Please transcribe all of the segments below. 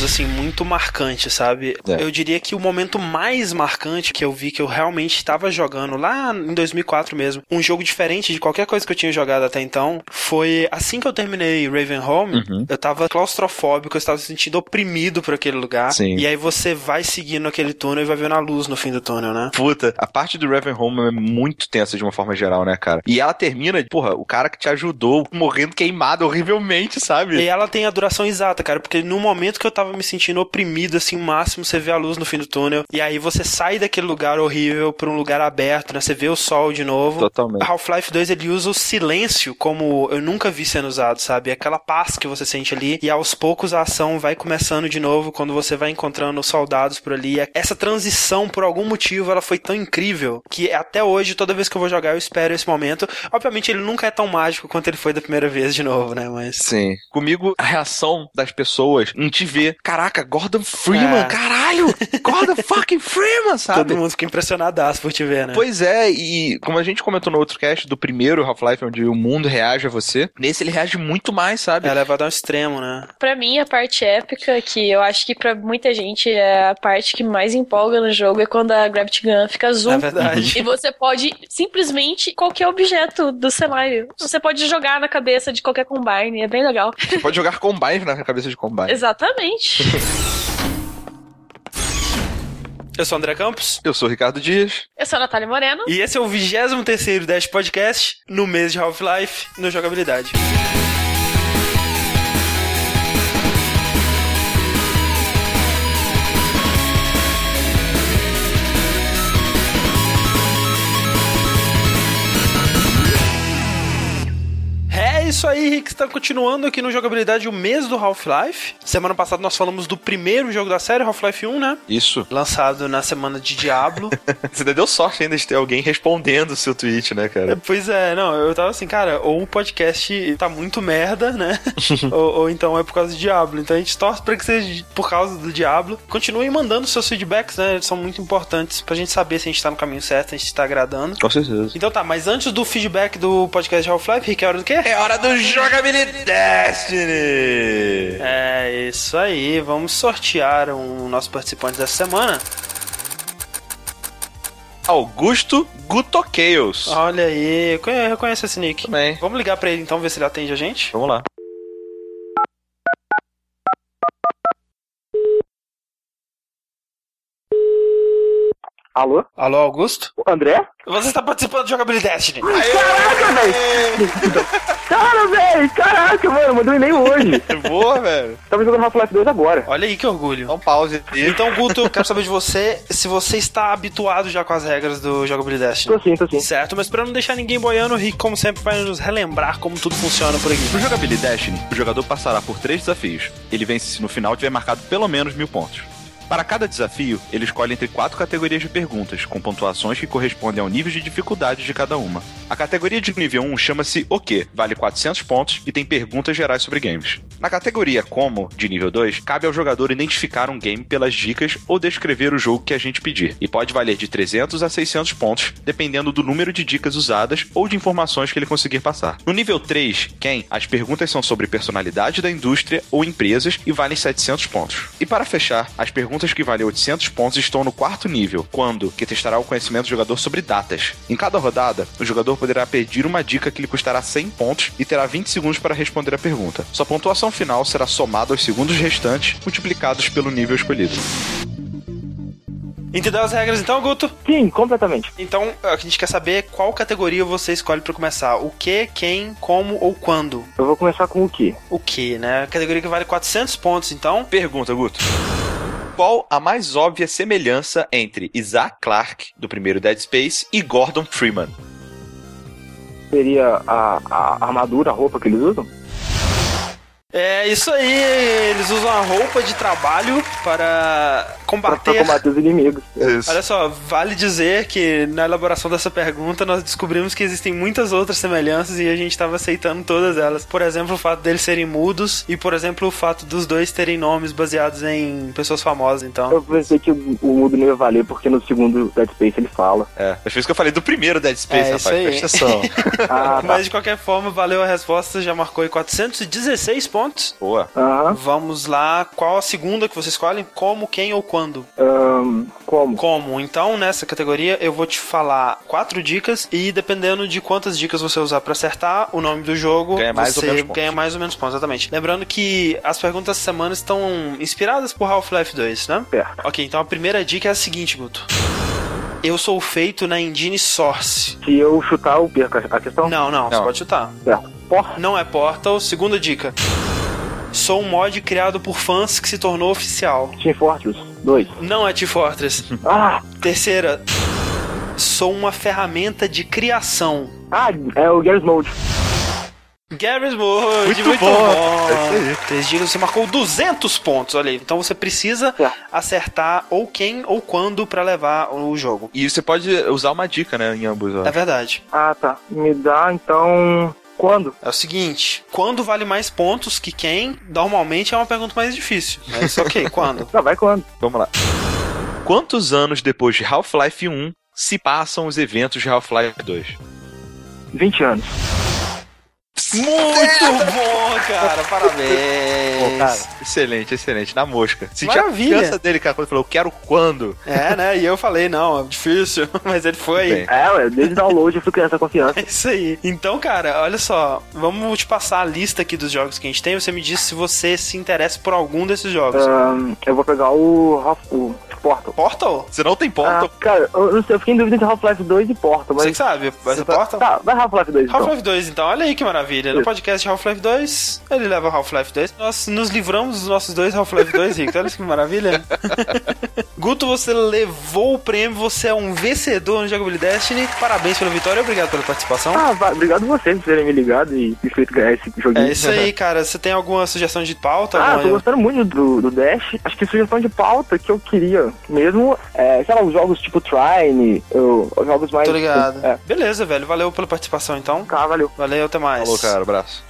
momentos, assim, muito marcantes, sabe? É. Eu diria que o momento mais marcante que eu vi que eu realmente estava jogando lá em 2004 mesmo, um jogo diferente de qualquer coisa que eu tinha jogado até então, foi assim que eu terminei Ravenholm, Uhum. eu tava claustrofóbico, eu estava se sentindo oprimido por aquele lugar. Sim. E aí você vai seguindo aquele túnel e vai vendo a luz no fim do túnel, né? Puta, a parte do Ravenholm é muito tensa de uma forma geral, né, cara? E ela termina, porra, o cara que te ajudou morrendo queimado horrivelmente, sabe? E ela tem a duração exata, cara, porque no momento que eu tava me sentindo oprimido, assim, o máximo, você vê a luz no fim do túnel, e aí você sai daquele lugar horrível pra um lugar aberto, né? Você vê o sol de novo. Totalmente. Half-Life 2 ele usa o silêncio como eu nunca vi sendo usado, sabe? Aquela paz que você sente ali, e aos poucos a ação vai começando de novo quando você vai encontrando soldados por ali. Essa transição, por algum motivo, ela foi tão incrível que até hoje, toda vez que eu vou jogar, eu espero esse momento. Obviamente, ele nunca é tão mágico quanto ele foi da primeira vez de novo, né? Mas. Sim. Comigo, a reação das pessoas em te ver. Caraca, Gordon Freeman, É. caralho! Gordon fucking Freeman, sabe? Todo mundo fica impressionadaço por te ver, né? Pois é, e como a gente comentou no outro cast do primeiro Half-Life, onde o mundo reage a você, nesse ele reage muito mais, sabe? É levado ao extremo, né? Pra mim, a parte épica, que eu acho que pra muita gente é a parte que mais empolga no jogo, é quando a Gravity Gun fica azul. É verdade. E você pode simplesmente qualquer objeto do cenário. Você pode jogar na cabeça de qualquer combine, é bem legal. Você pode jogar Combine na cabeça de Combine. Exatamente. Eu sou o André Campos. Eu sou o Ricardo Dias. Eu sou a Natália Moreno. E esse é o 23º Dash Podcast no mês de Half-Life no Jogabilidade. Isso aí, Rick. Está continuando aqui no Jogabilidade o mês do Half-Life. Semana passada nós falamos do primeiro jogo da série, Half-Life 1, né? Isso. Lançado na semana de Diablo. Você ainda deu sorte ainda de ter alguém respondendo o seu tweet, né, cara? Pois é, não, eu tava assim, cara, ou o podcast tá muito merda, né? ou, ou então é por causa do Diablo. Então a gente torce pra que seja por causa do Diablo. Continuem mandando seus feedbacks, né? Eles são muito importantes pra gente saber se a gente tá no caminho certo, se a gente tá agradando. Com certeza. Então tá, mas antes do feedback do podcast de Half-Life, Rick, é hora do quê? É hora do Jogabilidade Destiny! É isso aí, vamos sortear o nosso participante dessa semana. Augusto Gutoqueios. Olha aí, eu conhe- eu reconheço esse nick. Também. Vamos ligar pra ele então, ver se ele atende a gente. Vamos lá. Alô? Alô, Augusto? André? Você está participando do Jogabilidade Destiny. Caraca, velho! Cara, velho! Caraca, mano, mandou um e-mail hoje. Boa, velho. Tava jogando Half-Life 2 agora. Olha aí que orgulho. Dá um pause. Então, Guto, eu quero saber de você se você está habituado já com as regras do Jogabilidade Tô sim, tô sim. Certo, mas pra não deixar ninguém boiando, o Rick, como sempre, vai nos relembrar como tudo funciona por aqui. No Jogabilidade o jogador passará por três desafios. Ele vence se no final tiver marcado pelo menos mil pontos. Para cada desafio, ele escolhe entre quatro categorias de perguntas, com pontuações que correspondem ao nível de dificuldade de cada uma. A categoria de nível 1 chama-se O Que, vale 400 pontos e tem perguntas gerais sobre games. Na categoria Como, de nível 2, cabe ao jogador identificar um game pelas dicas ou descrever o jogo que a gente pedir, e pode valer de 300 a 600 pontos, dependendo do número de dicas usadas ou de informações que ele conseguir passar. No nível 3, Quem, as perguntas são sobre personalidade da indústria ou empresas e valem 700 pontos. E para fechar, as perguntas que valem 800 pontos estão no quarto nível, quando, que testará o conhecimento do jogador sobre datas. Em cada rodada, o jogador poderá pedir uma dica que lhe custará 100 pontos e terá 20 segundos para responder a pergunta. Sua pontuação final será somada aos segundos restantes, multiplicados pelo nível escolhido. Entendeu as regras então, Guto? Sim, completamente. Então, a gente quer saber qual categoria você escolhe pra começar. O que, quem, como ou quando. Eu vou começar com o quê? O que, né? A categoria que vale 400 pontos, então. Pergunta, Guto. Qual a mais óbvia semelhança entre Isaac Clarke, do primeiro Dead Space, e Gordon Freeman? Seria a, a armadura, a roupa que eles usam? É isso aí, eles usam a roupa de trabalho para combater. Pra combater os inimigos. Isso. Olha só, vale dizer que na elaboração dessa pergunta nós descobrimos que existem muitas outras semelhanças e a gente estava aceitando todas elas. Por exemplo, o fato deles serem mudos e, por exemplo, o fato dos dois terem nomes baseados em pessoas famosas, então. Eu pensei que o, o mudo não ia valer, porque no segundo Dead Space ele fala. É, mas foi isso que eu falei do primeiro Dead Space, É, rapaz. isso aí. Presta atenção. Ah, tá. Mas de qualquer forma, valeu a resposta, já marcou aí 416 pontos. Boa. Aham. Vamos lá, qual a segunda que vocês escolhem? Como, quem ou quando? Ahn, como? Como? Então, nessa categoria, eu vou te falar quatro dicas e dependendo de quantas dicas você usar pra acertar o nome do jogo, Ganha mais você ou menos pontos. ganha mais ou menos pontos, exatamente. Lembrando que as perguntas dessa semana estão inspiradas por Half-Life 2, né? Certo. Ok, então a primeira dica é a seguinte, Guto. Eu sou feito na engine Source. Se eu chutar, eu perco a questão? Não, não, você Não. pode chutar. Certo. Porra. Não é Portal. Segunda dica. Sou um mod criado por fãs que se tornou oficial. Team Fortress 2. Não é T-Fortress. Ah! Terceira. Sou uma ferramenta de criação. Ah, é o Garry's Mode. Garry's Mode, muito, Muito bom. bom. É. Três dicas, você marcou 200 pontos, olha aí. Então você precisa Certo. acertar ou quem ou quando pra levar o jogo. E você pode usar uma dica, né, em ambos. ó. É verdade. Ah, tá. Me dá, então... Quando? É o seguinte, quando vale mais pontos que quem, normalmente é uma pergunta mais difícil. Mas ok, quando? Não, vai quando? Vamos lá. Quantos anos depois de Half-Life 1 se passam os eventos de Half-Life 2? 20 anos. Muito bom, cara, parabéns. Pô, cara, excelente, excelente. Na mosca. Senti Maravilha. a confiança dele, cara, quando ele falou, quero quando? É, né? E eu falei, não, é difícil, mas ele foi. Bem. É, ué, desde o download eu fui criando essa confiança. É isso aí. Então, cara, olha só. Vamos te passar a lista aqui dos jogos que a gente tem. Você me diz se você se interessa por algum desses jogos. Ahn, eu vou pegar o, Portal. Portal? Você não tem Ah, ponto. cara, eu não sei, eu fiquei em dúvida entre Half-Life 2 e Portal, mas... Você que sabe, vai ser Portal? Tá, vai Half-Life 2 então. Half-Life 2, então. Olha aí que maravilha. No podcast de Half-Life 2, ele leva Half-Life 2. Nós nos livramos dos nossos dois Half-Life 2, Rick. Olha que maravilha. Guto, você levou o prêmio. Você é um vencedor no Jogabilidade Destiny. Parabéns pela vitória e obrigado pela participação. Ah, obrigado vocês por terem me ligado e feito ganhar esse joguinho. É isso aí, cara. Você tem alguma sugestão de pauta? Ah, Alguma- tô gostando muito do, do Dash. Acho que sugestão de pauta que eu queria mesmo é, sei lá, os jogos tipo Trine, ou, os jogos mais. Tô ligado. É. Beleza, velho. Valeu pela participação, então. Tá, valeu. Valeu, até mais. Falou, cara, abraço.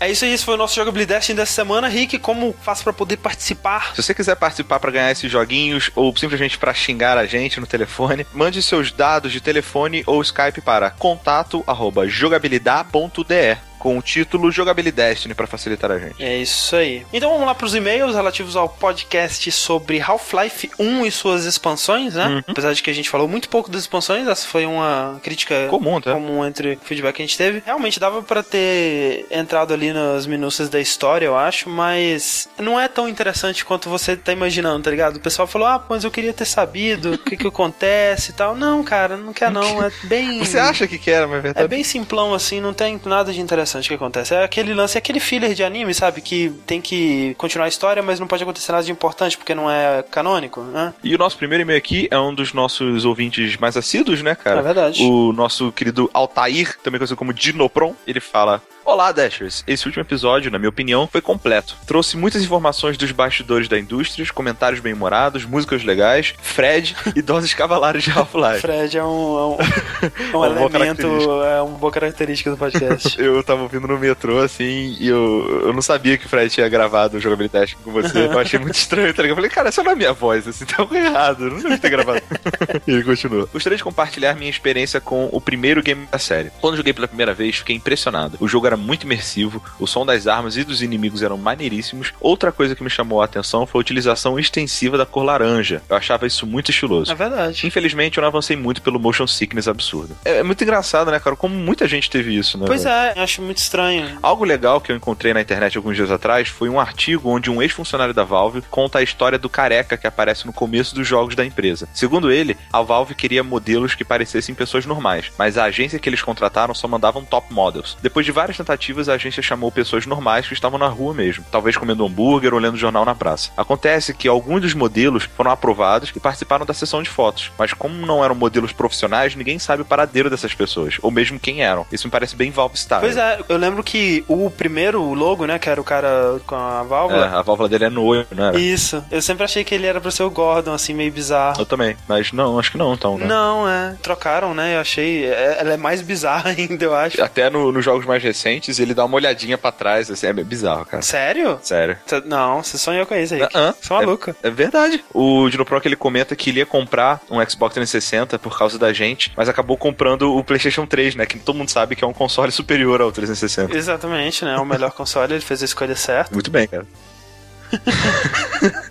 É isso aí, esse foi o nosso Jogabilidade dessa semana. Rick, como faço pra poder participar? Se você quiser participar pra ganhar esses joguinhos ou simplesmente pra xingar a gente no telefone, mande seus dados de telefone ou Skype para contato@jogabilidade.de com o título Jogabilidade Destiny pra facilitar a gente. É isso aí. Então vamos lá pros e-mails relativos ao podcast sobre Half-Life 1 e suas expansões, né? Uhum. Apesar de que a gente falou muito pouco das expansões, essa foi uma crítica Comum, tá? comum entre o feedback que a gente teve. Realmente dava pra ter entrado ali nas minúcias da história, eu acho, mas não é tão interessante quanto você tá imaginando, tá ligado? O pessoal falou, ah, mas eu queria ter sabido o que que acontece e tal. Não, cara, não quer não, é bem... Você acha que quer, mas é É verdade. bem simplão assim, não tem nada de interessante que acontece. É aquele lance, é aquele filler de anime, sabe? Que tem que continuar a história, mas não pode acontecer nada de importante porque não é canônico, né? E o nosso primeiro e-mail aqui é um dos nossos ouvintes mais assíduos, né, cara? É verdade. O nosso querido Altair, também conhecido como Dinopron, ele fala. Olá, Dashers! Esse último episódio, na minha opinião, foi completo. Trouxe muitas informações dos bastidores da indústria, comentários bem-humorados, músicas legais, Fred e doses cavalares de Half-Life. Fred é um, é um, é um Uma boa elemento, é uma boa característica do podcast. Eu tava ouvindo no metrô, assim, e eu, eu não sabia que o Fred tinha gravado o jogabilidade com você. Eu achei muito estranho, tá ligado? Eu falei, cara, essa não é a minha voz, assim, tá algo errado. Eu não deve ter gravado. e ele continua. Gostaria de compartilhar minha experiência com o primeiro game da série. Quando joguei pela primeira vez, fiquei impressionado. O jogo era muito imersivo, o som das armas e dos inimigos eram maneiríssimos. Outra coisa que me chamou a atenção foi a utilização extensiva da cor laranja. Eu achava isso muito estiloso. É verdade. Infelizmente, eu não avancei muito pelo motion sickness absurdo. É, é muito engraçado, né, cara? Como muita gente teve isso, né? Pois é, eu acho muito estranho. Algo legal que eu encontrei na internet alguns dias atrás foi um artigo onde um ex-funcionário da Valve conta a história do careca que aparece no começo dos jogos da empresa. Segundo ele, a Valve queria modelos que parecessem pessoas normais, mas a agência que eles contrataram só mandavam top models. Depois de várias tentativas, a agência chamou pessoas normais que estavam na rua mesmo, talvez comendo hambúrguer ou lendo jornal na praça. Acontece que alguns dos modelos foram aprovados e participaram da sessão de fotos, mas como não eram modelos profissionais, ninguém sabe o paradeiro dessas pessoas, ou mesmo quem eram. Isso me parece bem Valve Style. Pois é, eu lembro que o primeiro logo, né, que era o cara com a válvula. É, a válvula dele é no olho, né? Isso. Eu sempre achei que ele era pra ser o Gordon, assim, meio bizarro. Eu também, mas não, acho que não, então, né? Não, é. Trocaram, né? Eu achei. é- ela é mais bizarra ainda, eu acho. Até no- nos jogos mais recentes, ele dá uma olhadinha pra trás, assim, é bizarro, cara. Sério? Sério. Cê- Não, você sonhou com isso aí. Hã? Você é maluco. É verdade. O Dino Pro que ele comenta que ele ia comprar um Xbox 360 por causa da gente, mas acabou comprando o PlayStation 3, né? Que todo mundo sabe que é um console superior ao 360. Exatamente, né? O melhor console, ele fez a escolha certa. Muito bem, cara.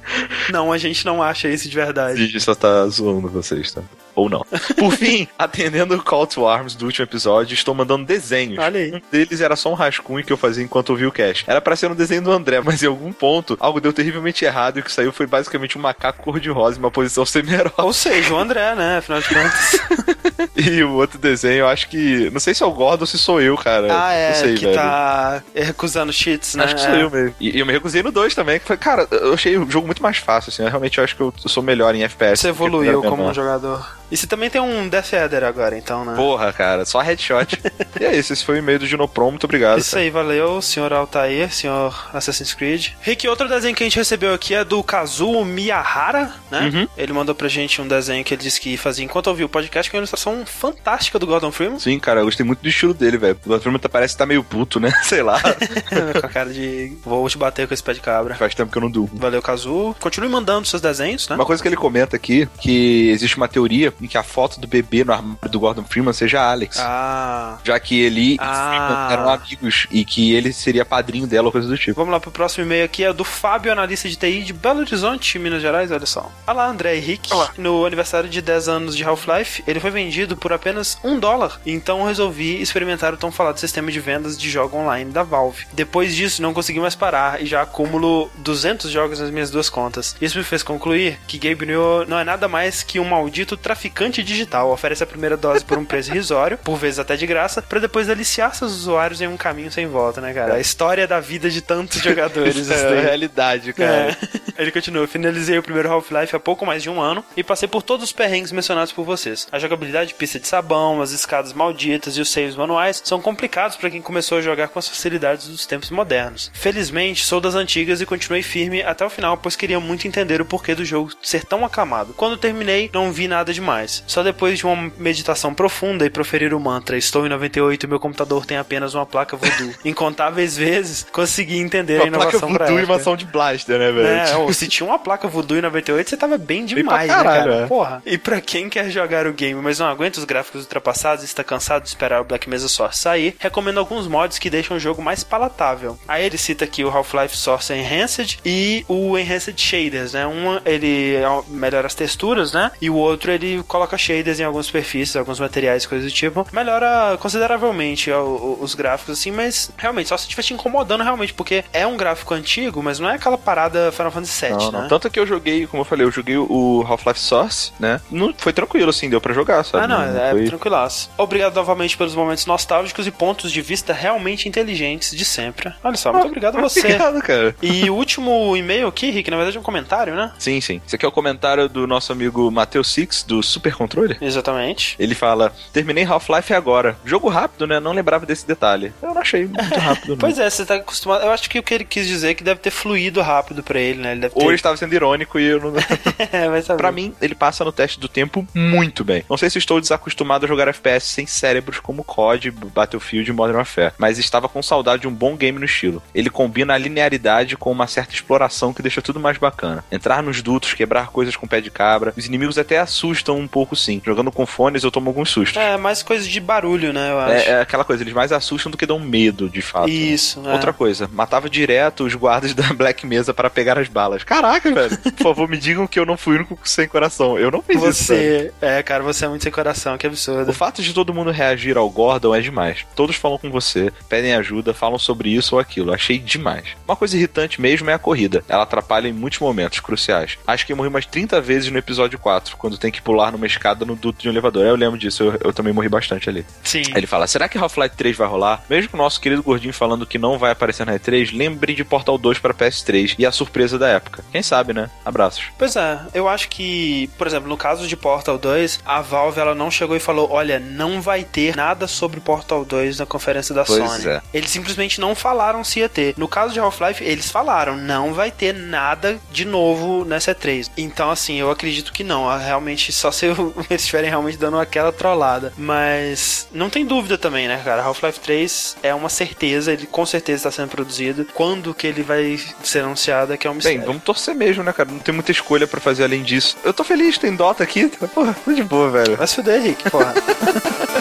Não, a gente não acha isso de A verdade. gente só tá zoando vocês, tá? Ou não. Por fim, atendendo o Call to Arms do último episódio, estou mandando desenhos. Olha aí. Um deles era só um rascunho que eu fazia enquanto ouvia o cast. Era pra ser um desenho do André, mas em algum ponto algo deu terrivelmente errado e o que saiu foi basicamente um macaco cor-de-rosa em uma posição semi-herói. Ou seja, o André, né? Afinal de contas. E o outro desenho, eu acho que. Não sei se é o Gordon ou se sou eu, cara. ah, é. Não sei, que velho. tá recusando cheats, né? Acho que sou É. eu mesmo. E, eu me recusei no 2 também, que foi, cara, eu achei o jogo muito mais fácil, assim. Eu realmente acho que eu sou melhor em FPS. Você evoluiu como um jogador. E você também tem um Death Adder agora, então, né? Porra, cara, só headshot. e é isso, esse foi o e-mail do Ginoprom, muito obrigado. Isso cara. aí, valeu, senhor Altair, senhor Assassin's Creed. Rick, outro desenho que a gente recebeu aqui é do Kazuo Miyahara, né? Uhum. Ele mandou pra gente um desenho que ele disse que fazia enquanto ouvia o podcast com uma ilustração fantástica do Gordon Freeman. Sim, cara, eu gostei muito do estilo dele, velho. O filme tá, parece que tá meio puto, né? Sei lá. com a cara de vou te bater com esse pé de cabra. Faz tempo que eu não durmo. Valeu, Kazuo. Continue mandando seus desenhos, né? Uma coisa que ele comenta aqui, que existe uma teoria em que a foto do bebê no armário do Gordon Freeman seja Alex. Ah. Já que ele e Ah. Freeman eram amigos e que ele seria padrinho dela ou coisa do tipo. Vamos lá pro próximo e-mail aqui, é do Fábio, analista de TI de Belo Horizonte, Minas Gerais, olha só. Olá, André e Rick. Olá. No aniversário de 10 anos de Half-Life, ele foi vendido por apenas um dólar. Então eu resolvi experimentar o tão falado sistema de vendas de jogo online da Valve. Depois disso, não consegui mais parar e já acumulo 200 jogos nas minhas duas contas. Isso me fez concluir que Gabe Newell não é nada mais que um maldito traficante digital. Oferece a primeira dose por um preço irrisório, por vezes até de graça, pra depois aliciar seus usuários em um caminho sem volta, né, cara? A história da vida de tantos jogadores. É a realidade, cara. É. Ele continua. Finalizei o primeiro Half-Life há pouco mais de um ano e passei por todos os perrengues mencionados por vocês. A jogabilidade, pista de sabão, as escadas malditas e os saves manuais são complicados para quem começou a jogar com as facilidades dos tempos modernos. Felizmente, sou das antigas e continuei firme até o final, pois queria muito entender o porquê do jogo ser tão aclamado. Quando terminei, não vi nada demais. Só depois de uma meditação profunda e proferir o mantra Estou em 98 e meu computador tem apenas uma placa voodoo. Incontáveis vezes consegui entender a Uma placa inovação pra voodoo e uma ação de blaster, né, velho? É, ou se tinha uma placa voodoo em 98, você tava bem demais, pra caralho, né, cara? é. Porra. E pra quem quer jogar o game, mas não aguenta os gráficos ultrapassados e está cansado de esperar o Black Mesa Source sair, recomendo alguns mods que deixam o jogo mais palatável. Aí ele cita aqui o Half-Life Source Enhanced e o Enhanced Shaders, né? Um ele melhora as texturas, né? E o outro ele coloca shaders em algumas superfícies, alguns materiais, coisas do tipo. Melhora consideravelmente os gráficos, assim, mas realmente, só se estiver te incomodando realmente, porque é um gráfico antigo, mas não é aquela parada Final Fantasy VII, Não, né? não. Tanto que eu joguei, como eu falei, eu joguei o Half-Life Source, né? Não, foi tranquilo, assim, deu pra jogar, sabe? Ah, não, é foi... tranquilaço. Obrigado novamente pelos momentos nostálgicos e pontos de vista realmente inteligentes de sempre. Olha só, muito obrigado a você. Obrigado, cara. E o último e-mail aqui, Rick, na verdade é um comentário, né? Sim, sim. Esse aqui é o comentário do nosso amigo Matheus Six, do Super Controller. Exatamente. Ele fala: Terminei Half-Life agora. Jogo rápido, né? Não lembrava desse detalhe. Eu não achei muito rápido. Pois é, você tá acostumado. Eu acho que o que ele quis dizer é que deve ter fluído rápido pra ele, né? Ele ter. Ou ele estava sendo irônico e eu não. é, pra mim, ele passa no teste do tempo muito bem. Não sei se estou desacostumado a jogar FPS sem cérebros como COD, Battlefield e Modern Warfare, mas estava com saudade de um bom game no estilo. Ele combina a linearidade com uma certa exploração que deixa tudo mais bacana. Entrar nos dutos, quebrar coisas com pé de cabra. Os inimigos até assustam um pouco sim. Jogando com fones eu tomo alguns sustos. É, mais coisa de barulho, né? Eu acho. É, é aquela coisa, eles mais assustam do que dão medo, de fato. Isso, é. Outra coisa, matava direto os guardas da Black Mesa para pegar as balas. Caraca, velho. Por favor, me digam que eu não fui o único sem coração. Eu não fiz isso. velho. Você. É, cara, você é muito sem coração, que absurdo. O fato de todo mundo reagir ao Gordon é demais. Todos falam com você, pedem ajuda, falam sobre isso ou aquilo. Achei demais. Uma coisa irritante mesmo é a corrida. Ela atrapalha em muitos momentos cruciais. Acho que eu morri umas 30 vezes no episódio 4, quando tem que pular numa escada no duto de um elevador. Eu lembro disso, eu, eu também morri bastante ali. Sim. Aí ele fala: será que Half-Life 3 vai rolar? Mesmo com o nosso querido gordinho falando que não vai aparecer na E3, lembre de Portal 2 para PS3 e a surpresa da época. Quem sabe, né? Abraços. Pois é, eu acho que, por exemplo, no caso de Portal 2, a Valve ela não chegou e falou: olha, não vai ter nada sobre Portal 2 na conferência da Pois Sony. é. Eles simplesmente não falaram se ia ter. No caso de Half-Life, eles falaram: não vai ter nada de novo nessa E3. Então, assim, eu acredito que não. Realmente, só se eu- eles estiverem realmente dando aquela trollada. Mas não tem dúvida também, né, cara? Half-Life 3 é uma certeza, ele com certeza está sendo produzido. Quando que ele vai ser anunciado é que é um mistério. Bem, vamos torcer mesmo, né, cara? Não tem muita escolha pra fazer além disso. Eu tô feliz, tem Dota aqui. tá? Porra, tô de boa, velho. Vai se fuder, Rick, porra.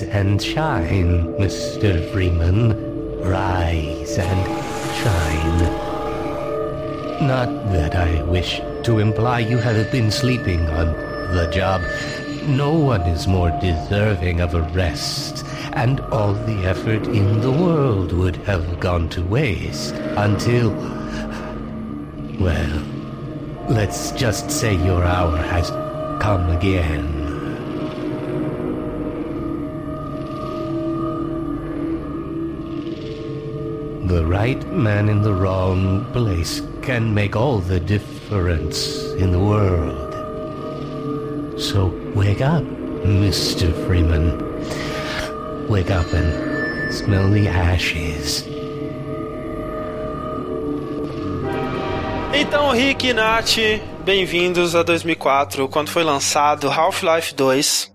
Rise and shine, Mr. Freeman. Rise and shine. Not that I wish to imply you have been sleeping on the job. No one is more deserving of a rest, and all the effort in the world would have gone to waste until. Well, let's just say your hour has come again. The right man in the wrong place can make all the difference in the world. So wake up, Mr. Freeman. Wake up and smell the ashes. Então, Rick e Nath, bem-vindos a 2004, quando foi lançado Half-Life 2.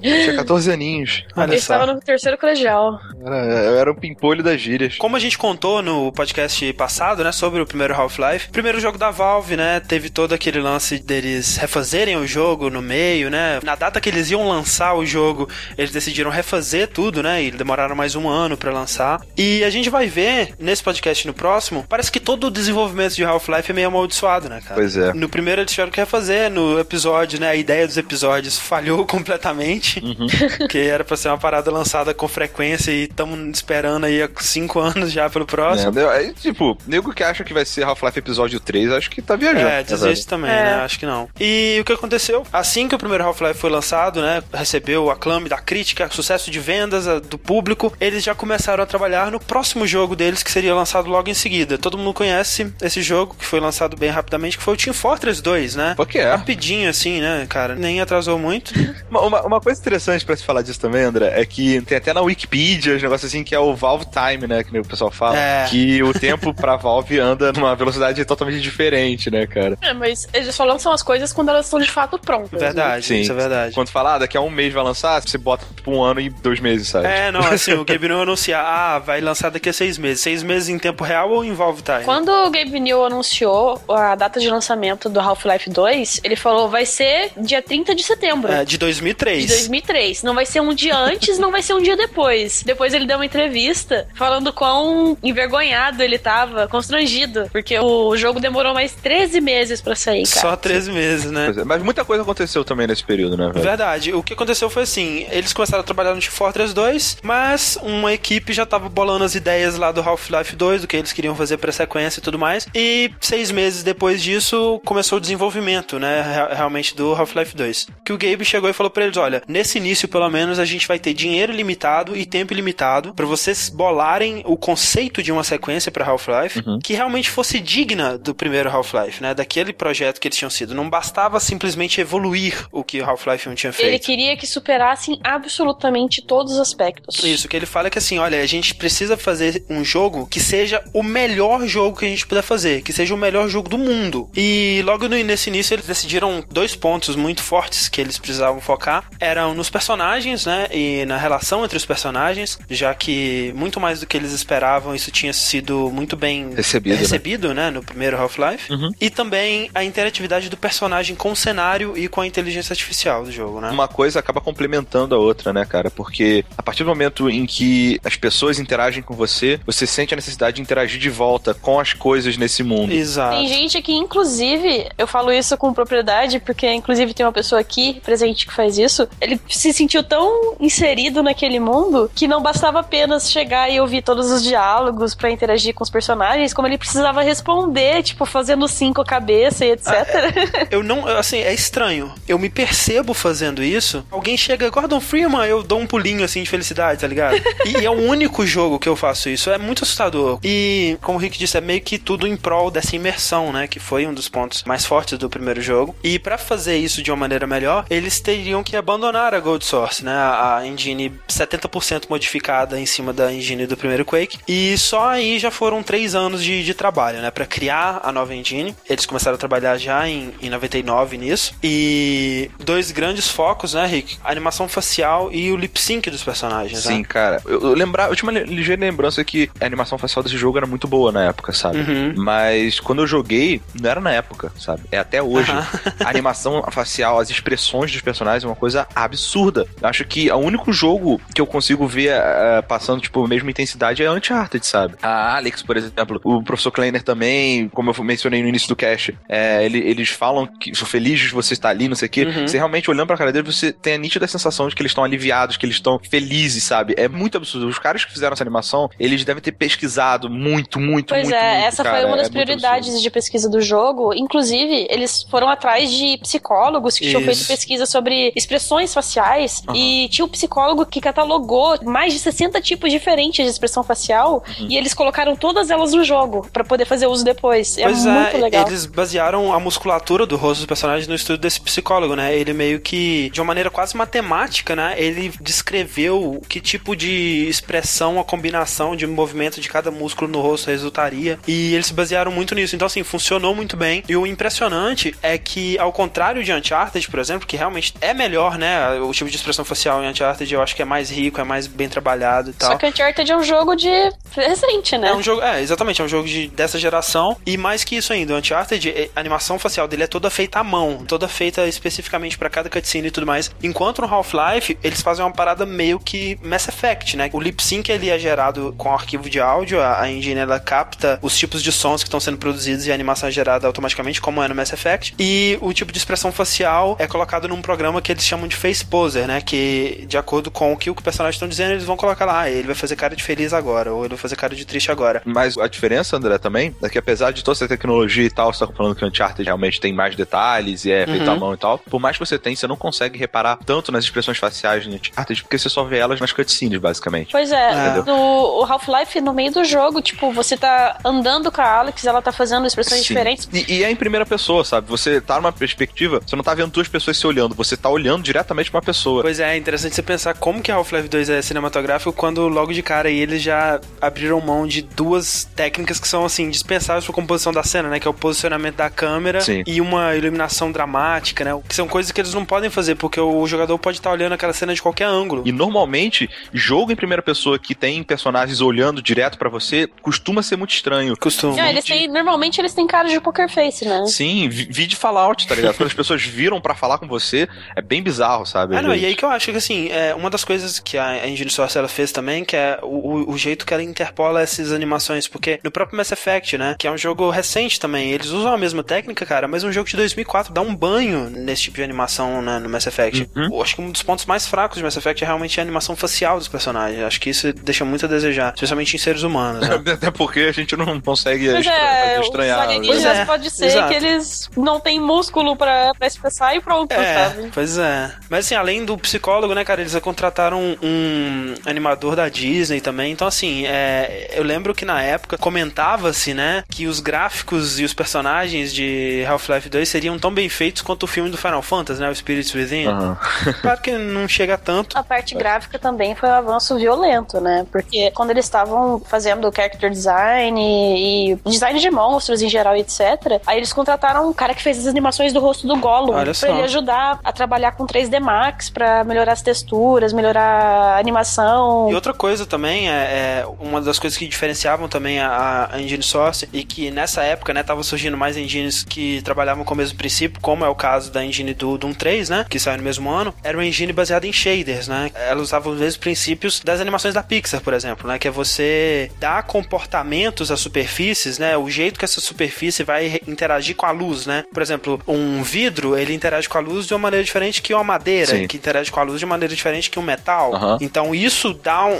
Tinha 14 aninhos. Olha Ele estava no terceiro colegial. Era, eu era um pimpolho das gírias. Como a gente contou no podcast passado, né, sobre o primeiro Half-Life, primeiro jogo da Valve, né, teve todo aquele lance deles refazerem o jogo no meio, né, na data que eles iam lançar o jogo, eles decidiram refazer tudo, né, e demoraram mais um ano pra lançar. E a gente vai ver, nesse podcast no próximo, parece que todo o desenvolvimento de Half-Life é meio amaldiçoado, né, cara? Pois é. No primeiro eles tiveram que refazer, no episódio, né, a ideia dos episódios falhou completamente, que era pra ser uma parada lançada com frequência e estamos esperando aí há cinco anos já pelo próximo. É, aí, tipo, nego que acha que vai ser Half-Life episódio 3, acho que tá viajando. É, né, desiste também, É. né? Acho que não. E o que aconteceu? Assim que o primeiro Half-Life foi lançado, né? Recebeu o aclame da crítica, sucesso de vendas do público, eles já começaram a trabalhar no próximo jogo deles, que seria lançado logo em seguida. Todo mundo conhece esse jogo, que foi lançado bem rapidamente, que foi o Team Fortress 2, né? Porque é. Rapidinho, assim, né, cara? Nem atrasou muito. Uma, uma, uma coisa interessante pra se falar disso também, André, é que tem até na Wikipedia os negócios assim que é o Valve Time, né? Que o pessoal fala. É. Que o tempo pra Valve anda numa velocidade totalmente diferente, né, cara? É, mas eles só lançam as coisas quando elas estão de fato prontas. né? Verdade, Sim. isso é verdade. Quando fala, ah, daqui a um mês vai lançar, você bota tipo um ano e dois meses, sabe? É, não, assim, o Gabe não anunciar, ah, vai lançar daqui a seis meses. Seis meses em tempo real ou em Valve Time? Quando o Gabe New anunciou a data de lançamento do Half-Life 2, ele falou vai ser dia 30 de setembro. É, de 2003. De 2003. Não vai ser um dia antes, não vai ser um dia depois. Depois ele deu uma entrevista falando quão envergonhado ele tava, constrangido, porque o jogo demorou mais 13 meses pra sair, cara. Só 13 meses, né? É, Mas muita coisa aconteceu também nesse período, né, velho? Verdade. O que aconteceu foi assim: eles começaram a trabalhar no Team Fortress 2, mas uma equipe já tava bolando as ideias lá do Half-Life 2, do que eles queriam fazer pra sequência e tudo mais. E seis meses depois disso, começou o desenvolvimento, né? rea- Realmente do Half-Life 2. Que o Gabe chegou e falou pra eles: olha, nesse início, pelo menos, a gente vai ter dinheiro limitado e tempo ilimitado pra vocês bolarem o conceito de uma sequência pra Half-Life que realmente fosse digna do primeiro Half-Life, né? Daquele projeto que eles tinham sido. Não bastava simplesmente evoluir o que o Half-Life 1 tinha feito. Ele queria que superassem absolutamente todos os aspectos. Isso, que ele fala é que assim, olha, a gente precisa fazer um jogo que seja o melhor jogo que a gente puder fazer, que seja o melhor jogo do mundo. E logo no, nesse início eles decidiram dois pontos muito fortes que eles precisavam focar eram nos personagens, né? E na relação entre os personagens, já que muito mais do que eles esperavam, isso tinha sido muito bem Recebido, né? recebido né? No primeiro Half-Life. Uhum. E também a interatividade do personagem com o cenário e com a inteligência artificial do jogo, né? Uma coisa acaba complementando a outra, né, cara? Porque a partir do momento em que as pessoas interagem com você, você sente a necessidade de interagir de volta com as coisas nesse mundo. Exato. Tem gente que, inclusive, eu falo isso com propriedade, porque inclusive tem uma pessoa aqui presente que faz isso. Ele se sentiu tão inserido naquele mundo que não bastava apenas chegar e ouvir todos os diálogos pra interagir com os personagens, como ele precisava responder, tipo, fazendo sim com a cabeça e etc. Eu não, assim, é estranho. Eu me percebo fazendo isso. Alguém chega, Gordon Freeman, eu dou um pulinho assim de felicidade, tá ligado? E, e é o único jogo que eu faço isso. É muito assustador. E, como o Rick disse, é meio que tudo em prol dessa imersão, né? Que foi um dos pontos mais fortes do primeiro jogo. E pra fazer isso de uma maneira melhor, eles teriam que abandonar a Gold Source, né? A, engine 70% modificada em cima da engine do primeiro Quake. E só aí já foram três anos de, de trabalho, né? Pra criar a nova engine. Eles começaram a trabalhar já em, em 99 nisso. E dois grandes focos, né, Rick? A animação facial e o lip sync dos personagens, Sim, né? cara. Eu, eu lembrar, eu tinha uma li- ligeira lembrança que a animação facial desse jogo era muito boa na época, sabe? Uhum. Mas quando eu joguei, não era na época, sabe? É até hoje. Aham. A animação facial, as expressões dos personagens é uma coisa absurda. Acho que o único jogo que eu consigo ver eh, passando, tipo, a mesma intensidade é Uncharted, sabe? A Alex, por exemplo, o professor Kleiner também, como eu mencionei no início do cast, é, ele- eles falam que sou feliz de você estar ali, não sei o quê. Uhum. Você realmente olhando pra cara dele, você tem a nítida sensação de que eles estão aliviados, que eles estão felizes, sabe? É muito absurdo. Os caras que fizeram essa animação, eles devem ter pesquisado muito, muito, Pois muito, é, muito, essa cara. foi uma das É prioridades de pesquisa do jogo. Inclusive, eles foram atrás de psicólogos que tinham Isso. feito pesquisa sobre expressões faciais. E tinha um psicólogo que catalogou mais de 60 tipos diferentes de expressão facial. Uhum. E eles colocaram todas elas no jogo pra poder fazer uso depois. É Pois muito é, legal. eles basearam a musculatura do rosto dos personagens no estudo desse psicólogo, né? Ele meio que, de uma maneira quase matemática, né? Ele descreveu que tipo de expressão, a combinação de movimento de cada músculo no rosto resultaria. E eles se basearam muito nisso. Então, assim, funcionou muito bem. E o impressionante é que, ao contrário de Uncharted, por exemplo, que realmente é melhor, né? O tipo de expressão facial em Uncharted eu acho que é mais rico, é mais bem trabalhado e tal. Só que Uncharted é um jogo de recente, né? É um jogo, é, exatamente, é um jogo de, dessa geração. E mais que isso ainda, o Uncharted, eh, a animação facial dele é toda feita à mão, toda feita especificamente pra cada cutscene e tudo mais. Enquanto no Half-Life, eles fazem uma parada meio que Mass Effect, né? O lip sync ele é gerado com arquivo de áudio, a, a engine ela capta os tipos de sons que estão sendo produzidos e a animação é gerada automaticamente, como é no Mass Effect. E o tipo de expressão facial é colocado num programa que eles chamam de Face Poser, né? Que de acordo com o que o personagem estão dizendo, eles vão colocar lá, ah, ele vai fazer cara de feliz agora, ou ele vai fazer cara de triste agora. Mas a diferença, André, também, é que apesar de toda essa tecnologia e tal, você tá falando que o Uncharted realmente tem mais detalhes e é feito Uhum. à mão e tal, por mais que você tenha, você não consegue reparar tanto nas expressões faciais no Uncharted, porque você só vê elas nas cutscenes, basicamente. Pois é, É. no o Half-Life, no meio do jogo, tipo, você tá andando com a Alex, ela tá fazendo expressões Sim. diferentes. E, e é em primeira pessoa, sabe? Você tá numa perspectiva, você não tá vendo duas pessoas se olhando, você tá olhando diretamente pra uma pessoa. Pois é, é interessante você pensar como que Half-Life 2 é cinematográfico quando logo de cara aí eles já abriram mão de duas técnicas que são assim dispensáveis pra composição da cena, né, que é o posicionamento da câmera Sim. e uma iluminação dramática, né? Que são coisas que eles não podem fazer porque o jogador pode estar olhando aquela cena de qualquer ângulo. E normalmente, jogo em primeira pessoa que tem personagens olhando direto pra você costuma ser muito estranho. Costuma. Não, eles têm, normalmente eles têm cara de poker face, né? Sim, vi, vi de Fallout, tá ligado? Quando as pessoas viram pra falar com você, é bem bizarro, sabe? Ah, não, e aí que eu acho que, assim, é uma das coisas que a Engine Source ela fez também, que é o, o- jeito que ela interpola essas animações, porque no próprio Mass Effect, né, que é um jogo recente também, eles usam a mesma técnica, cara, mas um jogo de 2004 dá um banho nesse tipo de animação né, no Mass Effect. Eu acho que um dos pontos mais fracos de Mass Effect é realmente a animação facial dos personagens. Acho que isso deixa muito a desejar, especialmente em seres humanos, né? Até porque a gente não consegue Pois estra- é, os estranhar. alienígenas Pois é, pode ser exato. que eles não têm músculo pra, pra expressar e pronto, É, sabe? pois é. Mas assim, além do psicólogo, né, cara, eles contrataram um, animador da Disney também. Então, assim, é, eu lembro que na época comentava-se, né, que os gráficos e os personagens de Half-Life 2 seriam tão bem feitos quanto o filme do Final Fantasy, né, o Spirits Within. Aham. Claro que não chega tanto. A parte gráfica também foi um avanço violento, né? Porque quando eles estavam fazendo character design e, e design de monstros em geral, etc., aí eles contrataram um cara que fez as animações do rosto do Gollum Olha pra só. ele ajudar a trabalhar trabalhar com 3D Max pra melhorar as texturas, melhorar a animação. E outra coisa também, é, é uma das coisas que diferenciavam também a, a Engine Source e que nessa época, né, tava surgindo mais engines que trabalhavam com o mesmo princípio, como é o caso da engine do Doom 3, né, que saiu no mesmo ano, era uma engine baseada em shaders, né? Ela usava os mesmos princípios das animações da Pixar, por exemplo, né, que é você dar comportamentos às superfícies, né, o jeito que essa superfície vai interagir com a luz, né? Por exemplo, um vidro, ele interage com a luz de uma maneira diferente que uma madeira, Sim. que interage com a luz de maneira diferente que um metal. Então isso dá um,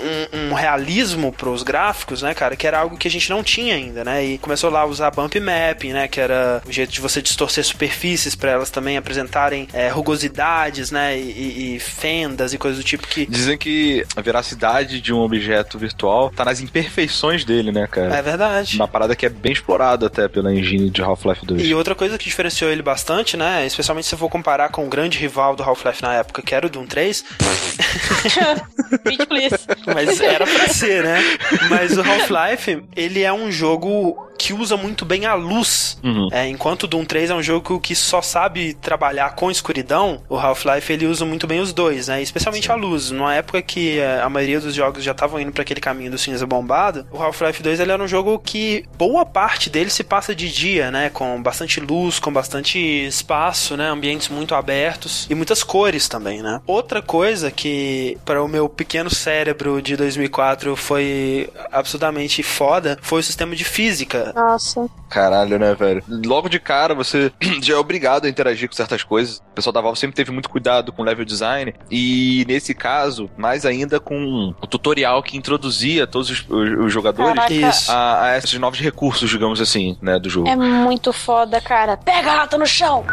um realismo pros gráficos, né, cara, que era algo que a gente não tinha ainda, né? E começou lá a usar bump mapping, né, que era o jeito de você distorcer superfícies para elas também apresentarem é, rugosidades, né, e, e- fendas e coisas do tipo que Dizem que a veracidade de um objeto virtual tá nas imperfeições dele, né, cara? é verdade. Uma parada que é bem explorada até pela engine de Half-Life 2. E outra coisa que diferenciou ele bastante, né? Especialmente se for comparar com o grande rival do Half-Life na época, que era o Doom 3, Beat, please. mas era pra ser, né? Mas o Half-Life, ele é um jogo que usa muito bem a luz. Uhum. É, enquanto o Doom 3 é um jogo que só sabe trabalhar com escuridão, o Half-Life ele usa muito bem os dois, né? Especialmente a luz. Numa época que é, a maioria dos jogos já estavam indo para aquele caminho do cinza bombado, o Half-Life 2 ele era um jogo que boa parte dele se passa de dia, né? Com bastante luz, com bastante espaço, né? Ambientes muito abertos e muitas cores também, né? Outra coisa que para o meu pequeno cérebro de 2004 foi absolutamente foda foi o sistema de física Nossa. Caralho, né, velho? Logo de cara, você já é obrigado a interagir com certas coisas. O pessoal da Valve sempre teve muito cuidado com o level design. E nesse caso, mais ainda com o tutorial que introduzia todos os, os- jogadores a, a esses novos recursos, digamos assim, né, do jogo. É muito foda, cara. Pega a rata no chão!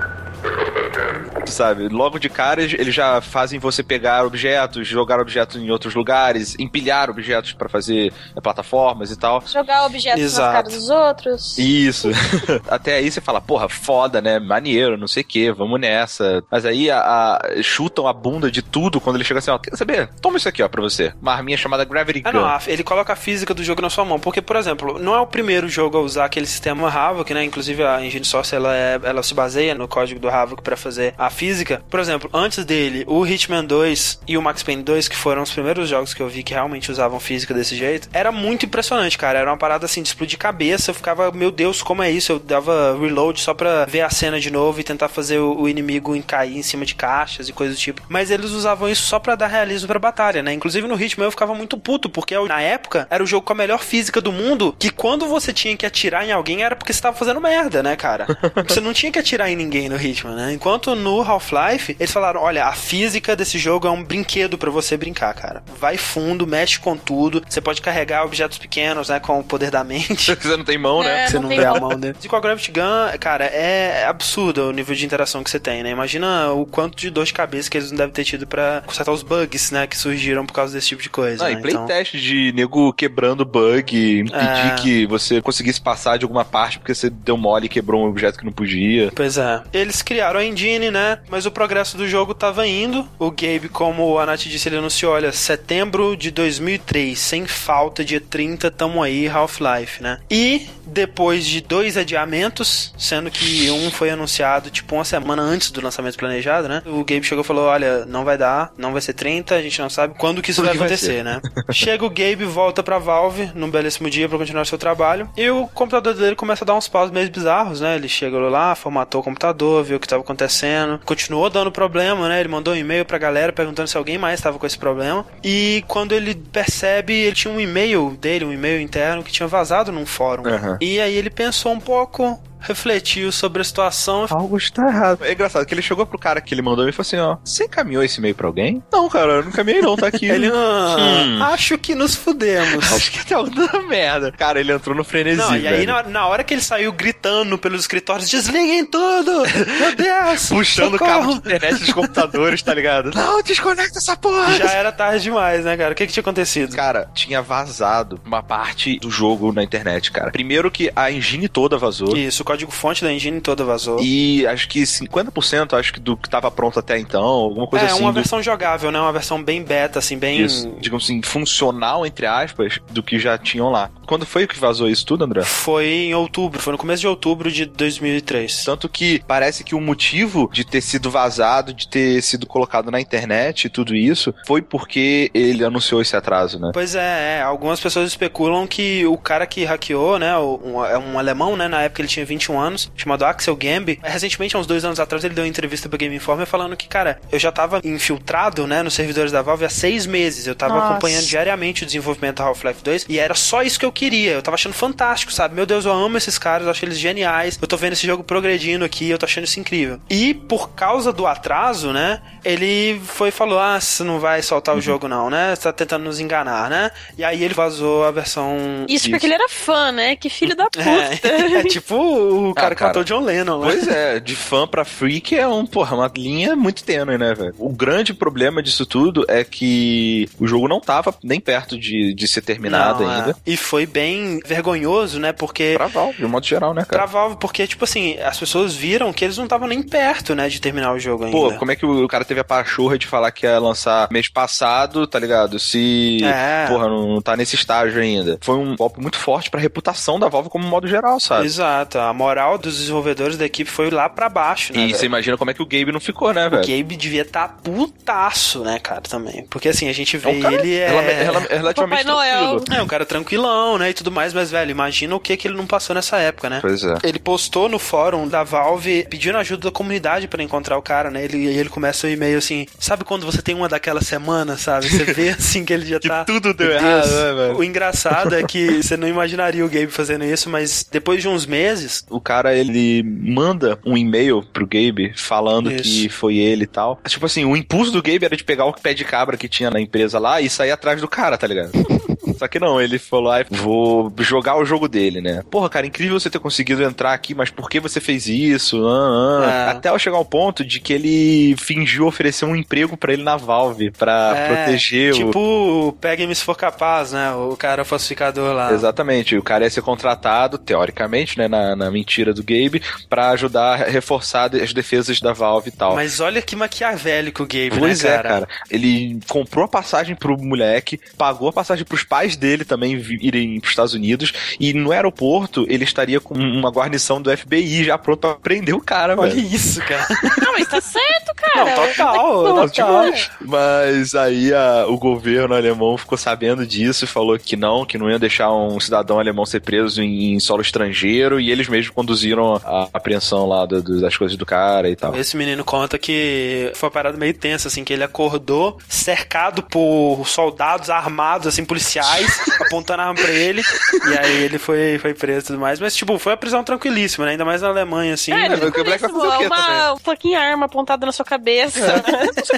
Sabe? Logo de cara, eles já fazem você pegar objetos, jogar objetos em outros lugares, empilhar objetos pra fazer é, plataformas e tal. Jogar objetos Exato. nas caras dos outros. Isso. Até aí você fala, porra, foda, né? Maneiro, não sei o que, vamos nessa. Mas aí a, a- chutam a bunda de tudo quando ele chega assim, ó, quer saber? Toma isso aqui, ó, pra você. Uma arminha chamada Gravity Ah, Gun. não, a- ele coloca a física do jogo na sua mão. Porque, por exemplo, não é o primeiro jogo a usar aquele sistema Havok, né? Inclusive a Engine Source ela, é- ela se baseia no código do Havok para fazer a física. Por exemplo, antes dele, o Hitman 2 e o Max Payne 2, que foram os primeiros jogos que eu vi que realmente usavam física desse jeito, era muito impressionante, cara. Era uma parada assim de explodir cabeça. Eu ficava, meu Deus, como é isso? Eu dava reload só pra ver a cena de novo e tentar fazer o, inimigo cair em cima de caixas e coisas do tipo. Mas eles usavam isso só pra dar realismo pra batalha, né? Inclusive no Hitman eu ficava muito puto, porque na época era o jogo com a melhor física do mundo, que quando você tinha que atirar em alguém era porque você tava fazendo merda, né, cara? você não tinha que atirar em ninguém no Hitman, né? Enquanto no Half-Life, eles falaram, olha, a física desse jogo é um brinquedo pra você brincar, cara. Vai fundo, mexe com tudo, você pode carregar objetos pequenos, né, com o poder da mente. Você não tem mão, né? É. Você não não tem vê a mão. mão dele. E com a Gravity Gun, cara, é absurdo o nível de interação que você tem, né? Imagina o quanto de dor de cabeça que eles não devem ter tido pra consertar os bugs, né? Que surgiram por causa desse tipo de coisa. Ah, né? e playtest de nego quebrando bug, impedir É. que você conseguisse passar de alguma parte porque você deu mole e quebrou um objeto que não podia. Pois é. Eles criaram a engine, né? Mas o progresso do jogo tava indo. O Gabe, como a Nath disse, ele anunciou, olha, setembro de 2003, sem falta, dia 30, tamo aí, Half-Life, né? E depois de dois adiamentos, sendo que um foi anunciado, tipo, uma semana antes do lançamento planejado, né? O Gabe chegou e falou, olha, não vai dar, não vai ser 30, a gente não sabe quando que isso vai vai acontecer, ser? né? Chega o Gabe, volta pra Valve, num belíssimo dia pra continuar seu trabalho, e o computador dele começa a dar uns paus meio bizarros, né? Ele chegou lá, formatou o computador, viu o que tava acontecendo, continuou dando problema, né? Ele mandou um e-mail pra galera perguntando se alguém mais tava com esse problema, e quando ele percebe, ele tinha um e-mail dele, um e-mail interno que tinha vazado num fórum. Aham. E aí ele pensou um pouco, refletiu sobre a situação, Algo está errado. É engraçado que ele chegou pro cara que ele mandou e falou assim: ó, você encaminhou esse e-mail pra alguém? Não, cara, eu não encaminhei, não, tá aqui. ele, ah, Hum. acho que nos fudemos. Acho que tá dando merda. Cara, ele entrou no frenesi. Não, e aí na, na hora que ele saiu gritando pelos escritórios, desliguem tudo! Meu Deus! Puxando o socorro!" cabo de internet dos computadores, tá ligado? Não, desconecta essa porra! Já era tarde demais, né, cara? O que, que tinha acontecido? Cara, tinha vazado uma parte do jogo na internet, cara. Primeiro que a engine toda vazou. Isso, o código-fonte da engine toda vazou. E acho que 50% acho que do que tava pronto até então, alguma coisa é, assim. uma do- versão jogável, né? Uma versão bem beta, assim, bem... Isso, digamos assim, funcional, entre aspas, do que já tinham lá. Quando foi que vazou isso tudo, André? Foi em outubro, foi no começo de outubro de 2003. Tanto que parece que o motivo de ter sido vazado, de ter sido colocado na internet e tudo isso, foi porque ele anunciou esse atraso, né? Pois é, é, algumas pessoas especulam que o cara que hackeou, né, um, é um alemão, né, na época ele tinha 21 anos, chamado Axel Gambi. Recentemente, há uns dois anos atrás, ele deu uma entrevista pra Game Informer falando que, cara, eu já tava infiltrado, né, nos servidores da Valve há seis meses. Eu tava Nossa. acompanhando diariamente o desenvolvimento do Half-Life 2 e era só isso que eu queria. Eu tava achando fantástico, sabe? Meu Deus, eu amo esses caras, eu acho eles geniais. Eu tô vendo esse jogo progredindo aqui, eu tô achando isso incrível. E por causa do atraso, né, ele foi e falou: Ah, você não vai soltar o jogo, não, né? Você tá tentando nos enganar, né? E aí ele vazou a versão. Isso porque ele era fã, né? Que filho da puta. É, é tipo o cara Ah, que cara. matou o John Lennon, né? Pois é, de fã pra freak é um, porra, uma linha muito tênue, né, velho? O grande problema disso tudo é que o jogo não tava nem perto de, de ser terminado Não, é. ainda. E foi bem vergonhoso, né? Porque. Pra Valve, de modo geral, né, Pra cara? Valve, porque, tipo assim, as pessoas viram que eles não estavam nem perto, né, de terminar o jogo ainda. Pô, como é que o cara teve a pachorra de falar que ia lançar mês passado, tá ligado? Se, É. porra, não, não tá nesse estágio ainda. Foi um golpe muito forte pra reputação da Valve como modo geral, sabe? Exato, a moral dos desenvolvedores da equipe foi lá pra baixo, né? E você imagina como é que o Gabe não ficou, né, O velho? Gabe devia estar tá putaço, né, cara, também. Porque assim, a gente vê É um cara ele é. rela- rela- relativamente Papai Noel. tranquilo. É, um cara tranquilão, né, e tudo mais, mas, velho, imagina o que que ele não passou nessa época, né? Pois é. Ele postou no fórum da Valve pedindo ajuda da comunidade pra encontrar o cara, né? Ele, e ele começa o e-mail assim: sabe quando você tem uma daquelas semanas, sabe? Você vê assim que ele já tá. tudo deu errado, né, velho? O engraçado é que você não imaginaria o Gabe fazendo isso, mas depois de uns meses, O cara, ele manda um e-mail pro Gabe falando Isso. que foi ele e tal. Tipo assim, o impulso do Gabe era de pegar o pé de cabra que tinha na empresa lá e sair atrás do cara, tá ligado? Só que não, ele falou, ah, vou jogar o jogo dele, né? Porra, cara, incrível você ter conseguido entrar aqui, mas por que você fez isso? Ah, ah. É. Até eu chegar ao ponto de que ele fingiu oferecer um emprego pra ele na Valve, pra é, proteger o... tipo, pegue-me se for capaz, né? O cara falsificador lá. Exatamente, o cara ia ser contratado, teoricamente, né, na, na mentira do Gabe, pra ajudar a reforçar as defesas da Valve e tal. Mas olha que maquiavélico o Gabe, Pois né, é, cara. Ele comprou a passagem pro moleque, pagou a passagem pros pais dele também irem pros Estados Unidos, e no aeroporto ele estaria com uma guarnição do FBI já pronto pra prender o cara, Olha velho. isso, cara. Não, mas tá certo, cara. Não, total, Não, total. demais. Mas aí a- o governo alemão ficou sabendo disso e falou que não, que não ia deixar um cidadão alemão ser preso em, em solo estrangeiro e eles mesmos conduziram a apreensão lá do- do- das coisas do cara e tal. Esse menino conta que foi uma parada meio tensa, assim, que ele acordou cercado por soldados armados, assim, policiais, apontando a arma pra ele, e aí ele foi, foi preso e tudo mais. Mas, tipo, foi uma prisão tranquilíssima, né? Ainda mais na Alemanha, assim. É, né? o moleque vai fazer o quê uma fucking arma apontada na sua cabeça.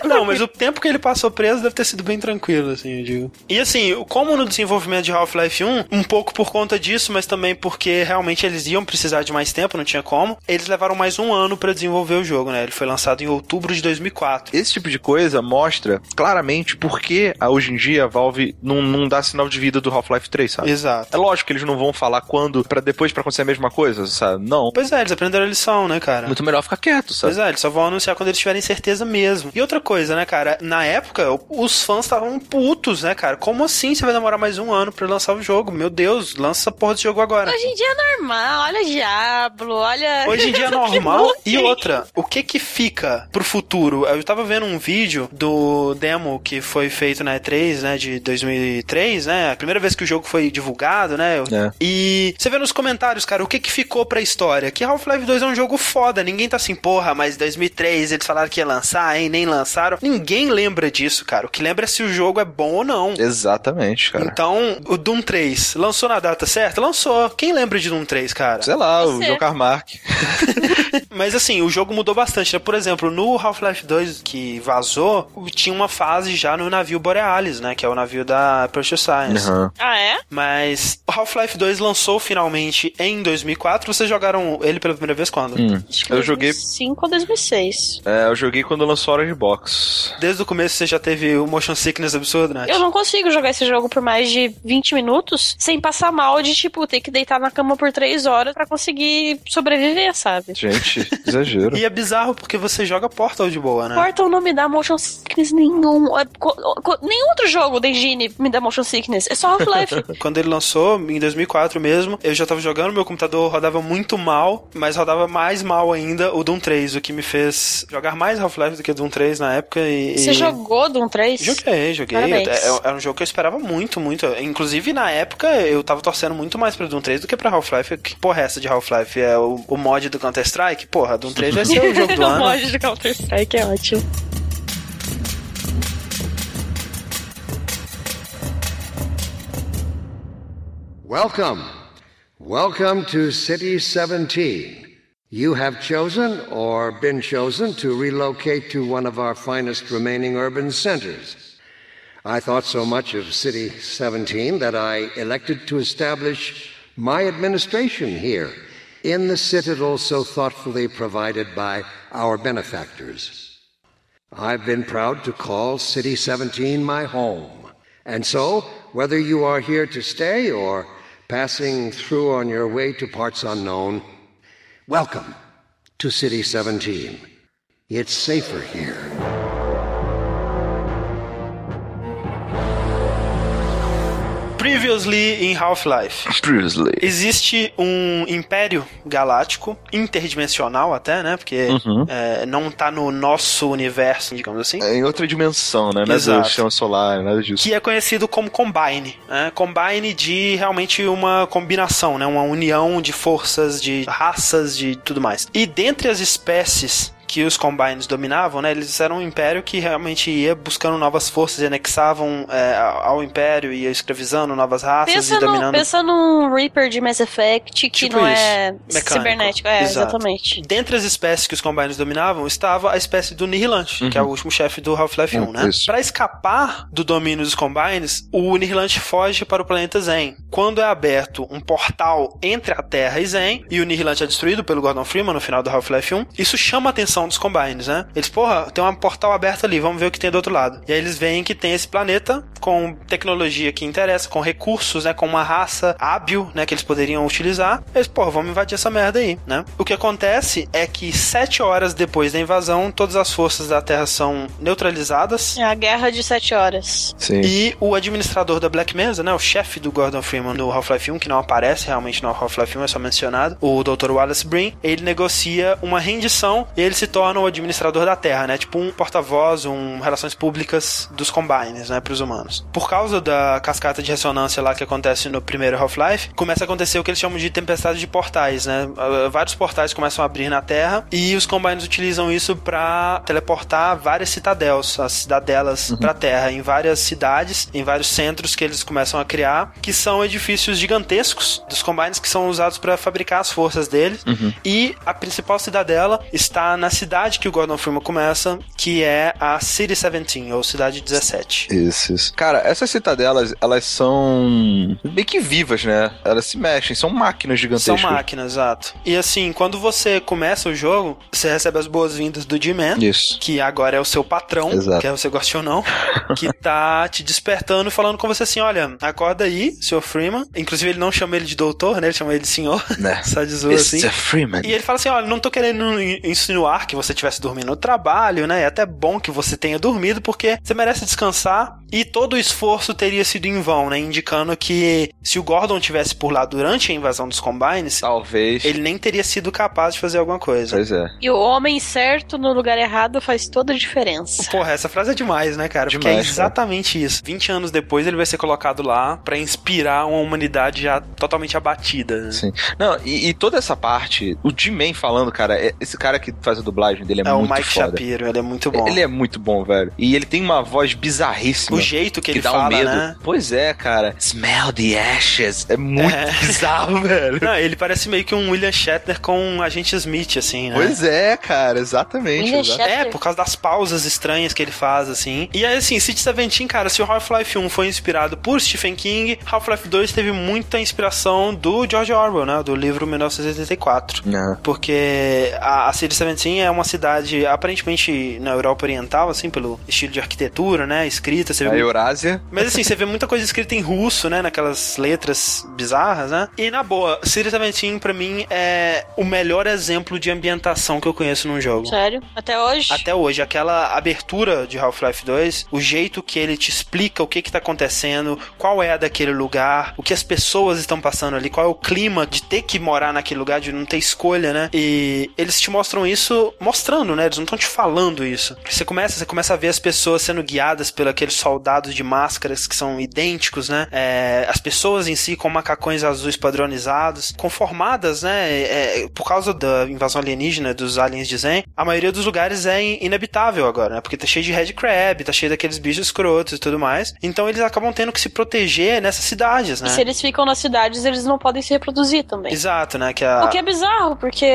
Não, mas o tempo que ele passou preso deve ter sido bem tranquilo, assim, eu digo. E assim, como no desenvolvimento de Half-Life 1, um pouco por conta disso, mas também porque realmente eles iam precisar de mais tempo, não tinha como, eles levaram mais um ano pra desenvolver o jogo, né? Ele foi lançado em outubro de 2004. Esse tipo de coisa mostra claramente por que ah, hoje em dia a Valve não, não dá sinal de vida do Half-Life 3, sabe? É Exato. lógico que eles não vão falar quando, pra depois pra acontecer a mesma coisa, sabe? Não. Pois é, eles aprenderam a lição, né, cara? Muito melhor ficar quieto, sabe? Pois é, eles só vão anunciar quando eles tiverem certeza mesmo. E outra coisa, né, cara? Na época, os fãs estavam putos, né, cara? Como assim você vai demorar mais um ano pra lançar o jogo? Meu Deus, lança essa porra desse jogo agora. Hoje em dia é normal, olha Diablo, olha. Hoje em dia é normal. E outra, o que que fica pro futuro? Eu tava vendo um vídeo do demo que foi feito na E3, né, de 2003, né? A primeira vez que o jogo foi divulgado, né? É. E você vê nos comentários, cara, o que que ficou pra história? Que Half-Life 2 é um jogo foda. Ninguém tá assim, porra, mas 2003 eles falaram que ia lançar, hein? Nem lançaram. Ninguém lembra disso, cara. O que lembra é se o jogo é bom ou não. Exatamente, cara. Então, o Doom 3 lançou na data certa? Lançou. Quem lembra de Doom 3, cara? Sei lá, o Você. John Carmack. Mas assim, o jogo mudou bastante, né? Por exemplo, no Half-Life 2 que vazou, tinha uma fase já no navio Borealis, né? Que é o navio da Precious. Alliance. Aham. Ah, é? Mas Half-Life 2 lançou finalmente em 2004. Vocês jogaram ele pela primeira vez quando? Hum. Acho que Eu joguei- 2005 ou 2006. É, eu joguei quando lançou Orange Box. Desde o começo você já teve o motion sickness absurdo, né? Eu não consigo jogar esse jogo por mais de 20 minutos sem passar mal de, tipo, ter que deitar na cama por 3 horas pra conseguir sobreviver, sabe? Gente, exagero. E é bizarro porque você joga Portal de boa, né? Portal não me dá motion sickness nenhum. É, nenhum outro jogo da Engine me dá motion sickness. É só Half-Life. Quando ele lançou, em 2004 mesmo, eu já tava jogando, meu computador rodava muito mal, mas rodava mais mal ainda o Doom 3, o que me fez jogar mais Half-Life do que Doom 3 na época. E, Você e- jogou Doom 3? Joguei, joguei. Parabéns. É- é- Era um jogo que eu esperava muito, muito. Inclusive, na época, eu tava torcendo muito mais pra Doom 3 do que pra Half-Life. Que porra é essa de Half-Life? É o, o mod do Counter-Strike? Porra, Doom 3 vai ser o jogo do o ano. mod de Counter-Strike é ótimo. Welcome. Welcome to City 17. You have chosen or been chosen to relocate to one of our finest remaining urban centers. I thought so much of City 17 that I elected to establish my administration here in the citadel so thoughtfully provided by our benefactors. I've been proud to call City 17 my home. And so, whether you are here to stay or passing through on your way to parts unknown, welcome to City 17. It's safer here. Previously em Half-Life. Previously. Existe um império galáctico, interdimensional até, né? Porque é, não tá no nosso universo, digamos assim. É em outra dimensão, né? Não é do sistema solar, nada disso. que é conhecido como Combine. Né? Combine de realmente uma combinação, né? uma união de forças, de raças, de tudo mais. E dentre as espécies que os Combines dominavam, né? Eles eram um império que realmente ia buscando novas forças e anexavam é, ao império, ia escravizando novas raças Pensa, e no, dominando. pensa num Reaper de Mass Effect que Tipo não isso. é Mecânico. cibernético. É, Exato. exatamente. Dentre as espécies que os Combines dominavam, estava a espécie do Nihilante, que é o último chefe do Half-Life 1, Hum, né? isso. Pra escapar do domínio dos Combines, o Nihilante foge para o planeta Zen. Quando é aberto um portal entre a Terra e Zen, e o Nihilante é destruído pelo Gordon Freeman no final do Half-Life 1, isso chama a atenção dos Combines, né? Eles, porra, tem um portal aberto ali, vamos ver o que tem do outro lado. E aí eles veem que tem esse planeta com tecnologia que interessa, com recursos, né? Com uma raça hábil, né? Que eles poderiam utilizar. Eles, porra, vamos invadir essa merda aí, né? O que acontece é que sete horas depois da invasão, todas as forças da Terra são neutralizadas. É a guerra de sete horas. Sim. E o administrador da Black Mesa, né, o chefe do Gordon Freeman no Half-Life 1, que não aparece realmente no Half-Life 1, é só mencionado, o Dr. Wallace Brim, ele negocia uma rendição e ele se torna o administrador da Terra, né, tipo um porta-voz, um relações públicas dos Combines, né, pros humanos. Por causa da cascata de ressonância lá que acontece no primeiro Half-Life, começa a acontecer o que eles chamam de tempestade de portais, né, Uh, vários portais começam a abrir na Terra e os Combines utilizam isso pra teleportar várias citadels, as cidadelas pra Terra, em várias cidades, em vários centros que eles começam a criar, que são edifícios gigantescos dos Combines que são usados pra fabricar as forças deles. E a principal cidadela está na cidade que o Gordon Freeman começa, que é a City 17, ou Cidade 17. Isso, isso. Cara, essas citadelas, elas são meio que vivas, né? Elas se mexem, são máquinas São gigantescas. máquinas, exato. E assim, quando você começa o jogo, você recebe as boas-vindas do G-Man. Que agora é o seu patrão, Exato. quer você goste ou não, que tá te despertando e falando com você assim, olha, acorda aí, Sr. Freeman. Inclusive ele não chama ele de doutor, né? Ele chama ele de senhor. Né? Só de zoa assim. Freeman. E ele fala assim, olha, não tô querendo in- que você tivesse dormindo no trabalho, né? É até bom que você tenha dormido, porque você merece descansar e todo o esforço teria sido em vão, né? Indicando que se o Gordon tivesse por lá durante a invasão dos Combines, Talvez. ele nem teria sido capaz de fazer alguma coisa. Pois é. E o homem certo no lugar errado faz toda a diferença. Porra, essa frase é demais, né, cara? Porque é Demais, cara. exatamente isso. 20 anos depois ele vai ser colocado lá pra inspirar uma humanidade já totalmente abatida. né? Sim. Não, e, e toda essa parte, o Jim Man falando, cara, é- esse cara que faz a dublagem dele é, É o muito Mike foda. Shapiro, ele é muito bom. Ele é muito bom, velho. E ele tem uma voz bizarríssima. O jeito que ele dá fala, um medo. né? Pois é, cara. Smell the ashes. É muito É. bizarro, velho. Não, ele parece meio que um William Shatner com um agente Smith, assim, né? Pois é, cara, exatamente. William exatamente. Shatner. É, por causa das pausas estranhas que ele faz, assim. E aí, assim, City 17, cara, se o Half-Life 1 foi inspirado por Stephen King, Half-Life 2 teve muita inspiração do George Orwell, né? Do livro 1984. Não. Porque a, a City 17 é uma cidade aparentemente na Europa Oriental, assim, pelo estilo de arquitetura, né? Escrita, você vê A Eurásia. mas assim, você vê muita coisa escrita em russo, né? Naquelas letras bizarras, né? E na boa, City 17 pra mim é o melhor exemplo de ambientação que eu conheço num jogo. Sério? Até hoje? Até hoje, aquela abertura de Half-Life 2, o jeito que ele te explica o que que tá acontecendo, qual é a daquele lugar, o que as pessoas estão passando ali, qual é o clima de ter que morar naquele lugar, de não ter escolha, né? E eles te mostram isso mostrando, né? Eles não estão te falando isso. Você começa, você começa a ver as pessoas sendo guiadas por aqueles soldados de máscaras que são idênticos, né? É, as pessoas em si com macacões azuis padronizados, conformadas, né? É, por causa da invasão alienígena dos aliens de Zen, a maioria dos lugares é in- inabitável agora, né? Porque tá cheio de red crab, tá cheio daqueles bichos escrotos e tudo mais. Então eles acabam tendo que se proteger nessas cidades, né? E se eles ficam nas cidades, eles não podem se reproduzir também. Exato, né? Que a... O que é bizarro, porque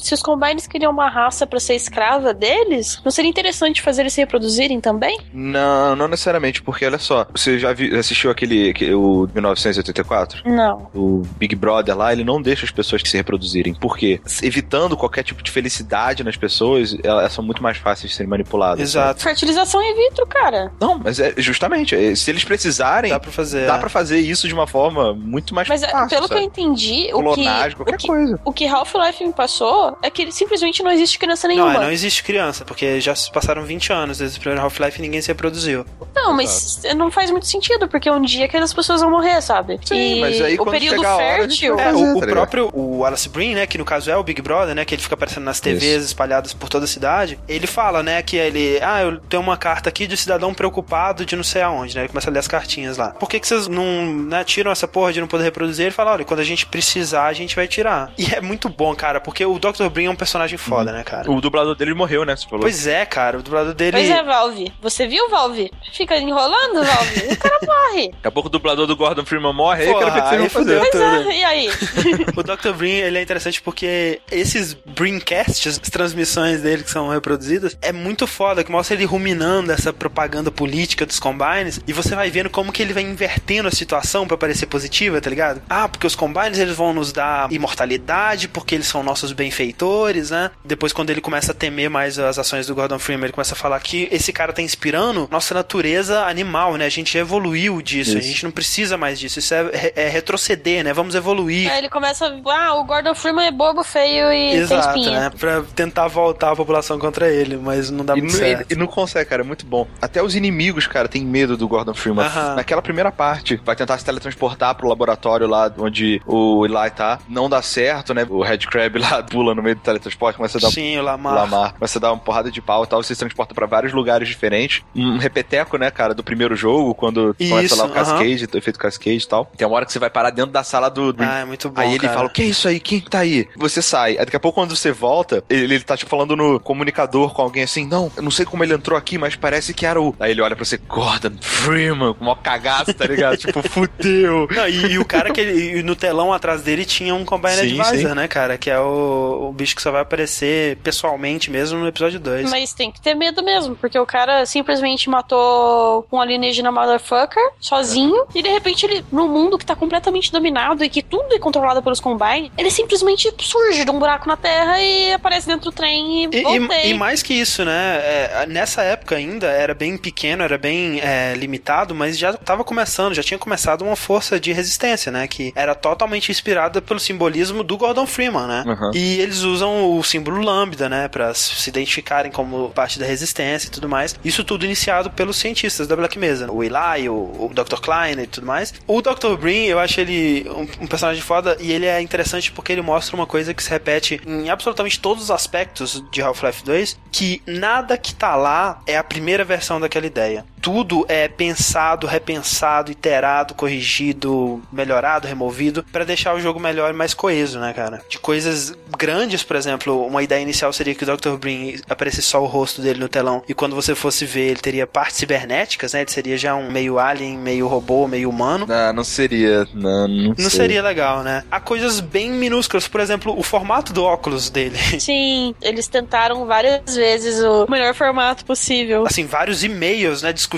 se os Combines queriam uma raça pra ser escrava deles, não seria interessante fazer eles se reproduzirem também? Não, não necessariamente, porque olha só, você já vi- assistiu aquele, que- o 1984? Não. O Big Brother lá, ele não deixa as pessoas se reproduzirem. Por quê? Evitando qualquer tipo de felicidade nas pessoas, elas são muito mais fáceis de serem manipuladas. Exato. Fertilização in vitro, cara. Não, mas é justamente, é, se eles precisarem, Dá pra fazer. dá é. pra fazer isso de uma forma muito mais Mas é, fácil. pelo que eu sabe? entendi, o que, qualquer o que, coisa. o que Half-Life me passou é que simplesmente não existe criança Não, nenhuma. é, não existe criança, porque já se passaram 20 anos desde o primeiro Half-Life e ninguém se reproduziu. Não, mas não faz muito sentido, porque um dia aquelas pessoas vão morrer, sabe? Sim, e mas aí o período chegar a hora, a gente fértil. É, o, o tá ligado? próprio o Alice Breen, né, que no caso é o Big Brother, né, que ele fica aparecendo nas TVs espalhadas por toda a cidade, ele fala, né, que ele, ah, eu tenho uma carta aqui de cidadão preocupado de não sei aonde, né, ele começa a ler as cartinhas lá. Por que que vocês não, né, tiram essa porra de não poder reproduzir? Ele fala, olha, quando a gente precisar, a gente vai tirar. E é muito bom, cara, porque o Dr. Breen é um personagem foda, né, cara? O dublador dele morreu, né? Você falou. Pois é, cara, o dublador dele... Pois é, Valve. Você viu, Valve? Fica enrolando, Valve. O cara morre. Daqui a pouco o dublador do Gordon Freeman morre, aí Porra, ver o que vocês aí vão fazer. fudeu. Pois tudo. é, e aí? O Dr. Breen, ele é interessante porque esses Breencasts, as transmissões dele que são reproduzidas, é muito foda, que mostra ele ruminando essa propaganda política dos Combines, e você vai vendo como que ele vai invertendo a situação pra parecer positiva, tá ligado? Ah, porque os Combines, eles vão nos dar imortalidade, porque eles são nossos benfeitores, né? Depois, quando ele começa a temer mais as ações do Gordon Freeman, ele começa a falar que esse cara tá inspirando nossa natureza animal, né? A gente evoluiu disso, a Isso. gente não precisa mais disso, isso é, é retroceder, né? Vamos evoluir. Aí ele começa. Ah, o Gordon Freeman é bobo, feio e tem Exato, espinha. né? Pra tentar voltar a população contra ele, mas não dá E muito não, certo. e não consegue, cara, é muito bom. Até os inimigos, cara, têm medo do Gordon Freeman. Aham. Naquela primeira parte, vai tentar se teletransportar pro laboratório lá onde o Eli tá. Não dá certo, né? O Red Crab lá pula no meio do teletransporte, começa a dar Sim, o Lamar. Lamar. Você dá uma porrada de pau e tal, você se transporta pra vários lugares diferentes. Um repeteco, né, cara, do primeiro jogo, quando começa Isso, lá o aham. Cascade, o efeito Cascade e tal. Tem uma hora que você vai parar dentro da sala do. do- Ah, é muito bom. Aí ele cara. fala, o que é isso aí? Quem tá aí? Você sai. Aí daqui a pouco, quando você volta, ele, ele tá, tipo, falando no comunicador com alguém assim, não, eu não sei como ele entrou aqui, mas parece que era o... Aí ele olha pra você, Gordon Freeman, com uma cagaço, tá ligado? tipo, fudeu. Não, e, e o cara que ele, e no telão atrás dele tinha um Combine Sim, Advisor, sim. né, cara? Que é o, o bicho que só vai aparecer pessoalmente mesmo no episódio 2. Mas tem que ter medo mesmo, porque o cara simplesmente matou um alienígena motherfucker sozinho, e de repente ele, num mundo que tá completamente dominado e que tudo é controlado pelos Combine, ele simplesmente surge de um buraco na terra e aparece dentro do trem e, E, e- e mais que isso, né? é, nessa época ainda era bem pequeno, era bem é, limitado, mas já estava começando, já tinha começado uma força de resistência, né? Que era totalmente inspirada pelo simbolismo do Gordon Freeman, né? Uhum. E eles usam o símbolo lambda, né? Pra se identificarem como parte da resistência e tudo mais. Isso tudo iniciado pelos cientistas da Black Mesa. O Eli, o, o Dr. Klein e tudo mais. O Dr. Breen, eu acho ele um, um personagem foda e ele é interessante porque ele mostra uma coisa que se repete em absolutamente todos os aspectos de Half-Life 2, que nada que tá lá é a primeira versão daquela ideia. Tudo é pensado, repensado, iterado, corrigido, melhorado, removido para deixar o jogo melhor e mais coeso, né, cara? De coisas grandes, por exemplo, uma ideia inicial seria que o Dr. Brin aparecesse só o rosto dele no telão e quando você fosse ver, ele teria partes cibernéticas, né? Ele seria já um meio alien, meio robô, meio humano. Ah, não seria. Não, não, Não seria legal, né? Há coisas bem minúsculas, por exemplo, o formato do óculos dele. Sim, eles tentaram várias vezes o melhor formato possível. Assim, vários e-mails, né, discutindo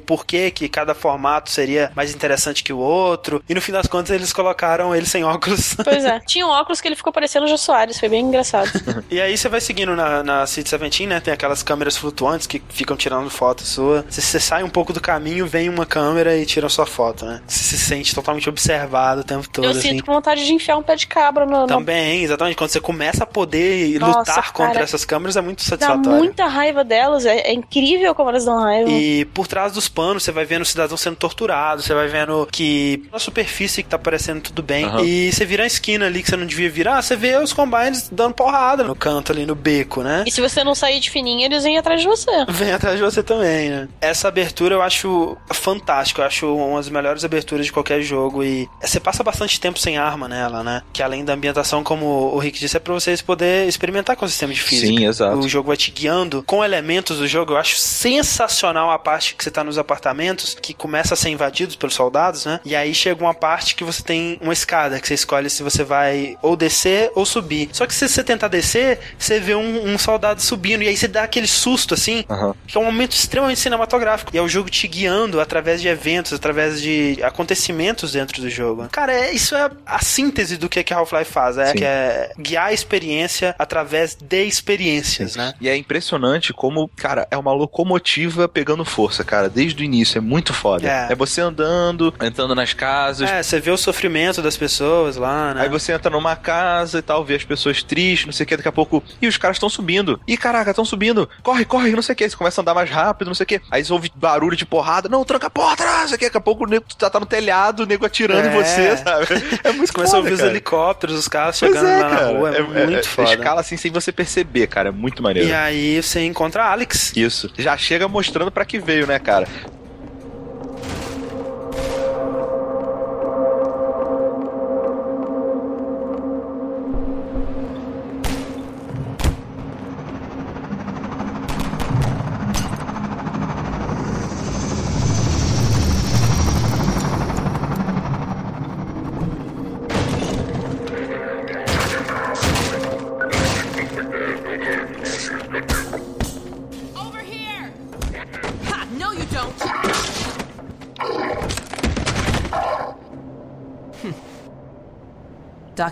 por que que cada formato seria mais interessante que o outro. E no fim das contas eles colocaram ele sem óculos. Pois é. Tinha um óculos que ele ficou parecendo o Jô Soares, foi bem engraçado. E aí você vai seguindo na, na City 17, né? Tem aquelas câmeras flutuantes que ficam tirando foto sua. Se você sai um pouco do caminho, vem uma câmera e tira sua foto, né? Você se sente totalmente observado o tempo todo, Eu assim. sinto com vontade de enfiar um pé de cabra no. Também, exatamente. Quando você começa a poder Nossa, lutar contra cara. essas câmeras, é muito Dá satisfatório. muita raiva delas, é, é incrível como elas dão raiva. E por trás dos panos, você vai vendo o cidadão sendo torturado, você vai vendo que na superfície que tá parecendo tudo bem. Aham. E você vira a esquina ali que você não devia virar, você vê os combines dando porrada no canto ali, no beco, né? E se você não sair de fininho, eles vêm atrás de você. Vem atrás de você também, né? Essa abertura eu acho fantástica, eu acho uma das melhores aberturas de qualquer jogo e você passa bastante tempo sem arma nela, né? Que além da ambientação, como o Rick disse, é pra vocês poder experimentar com o sistema de física. Sim, exato. O jogo vai te guiando com elementos do jogo. Eu acho sensacional a parte que você tá nos apartamentos, que começa a ser invadidos pelos soldados, né? E aí chega uma parte que você tem uma escada, que você escolhe se você vai ou descer ou subir. Só que se você tentar descer, você vê um, um soldado subindo, e aí você dá aquele susto, assim, Aham. que é um momento extremamente cinematográfico. E é o jogo te guiando através de eventos, através de acontecimentos dentro do jogo. Cara, é, isso é a síntese do que, que Half-Life faz, é, Sim. que é guiar a experiência através de experiências, né? E é impressionante como, cara, é uma locomotiva pegando força, cara, desde o início. É muito foda. É. É, você andando, entrando nas casas. É, você vê o sofrimento das pessoas lá, né? Aí você entra numa casa e tal, vê as pessoas tristes, não sei o que, daqui a pouco. E os caras estão subindo. Ih, caraca, estão subindo. Corre, corre, não sei o que. Você começa a andar mais rápido, não sei o que. Aí você ouve barulho de porrada. Não, tranca a porta, não sei o que. Daqui a pouco o nego já tá no telhado, o nego atirando em É. você, sabe? É muito começa a foda, ouvir os cara. helicópteros, os carros Pois chegando é, lá na cara. rua, é, muito foda. Escala assim sem você perceber, cara. É muito maneiro. E aí você encontra a Alex. Isso. Já chega mostrando pra que veio, né, cara?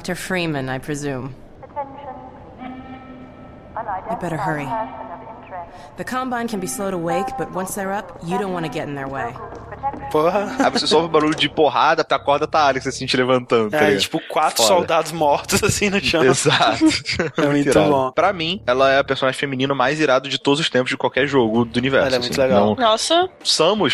Dr. Freeman, I presume. Attention. You better hurry. The Combine can be slow to wake, but once they're up, you don't want to get in their way. Porra. Aí você só ouve barulho de porrada, tu acorda, tá a Alex assim te levantando. tá É, ligado? tipo, quatro Foda. soldados mortos assim no chão. Exato. É muito irado. bom. Pra mim, ela é a personagem feminino mais irado de todos os tempos de qualquer jogo do universo. Ela é assim. muito legal. Não, Nossa, Samus,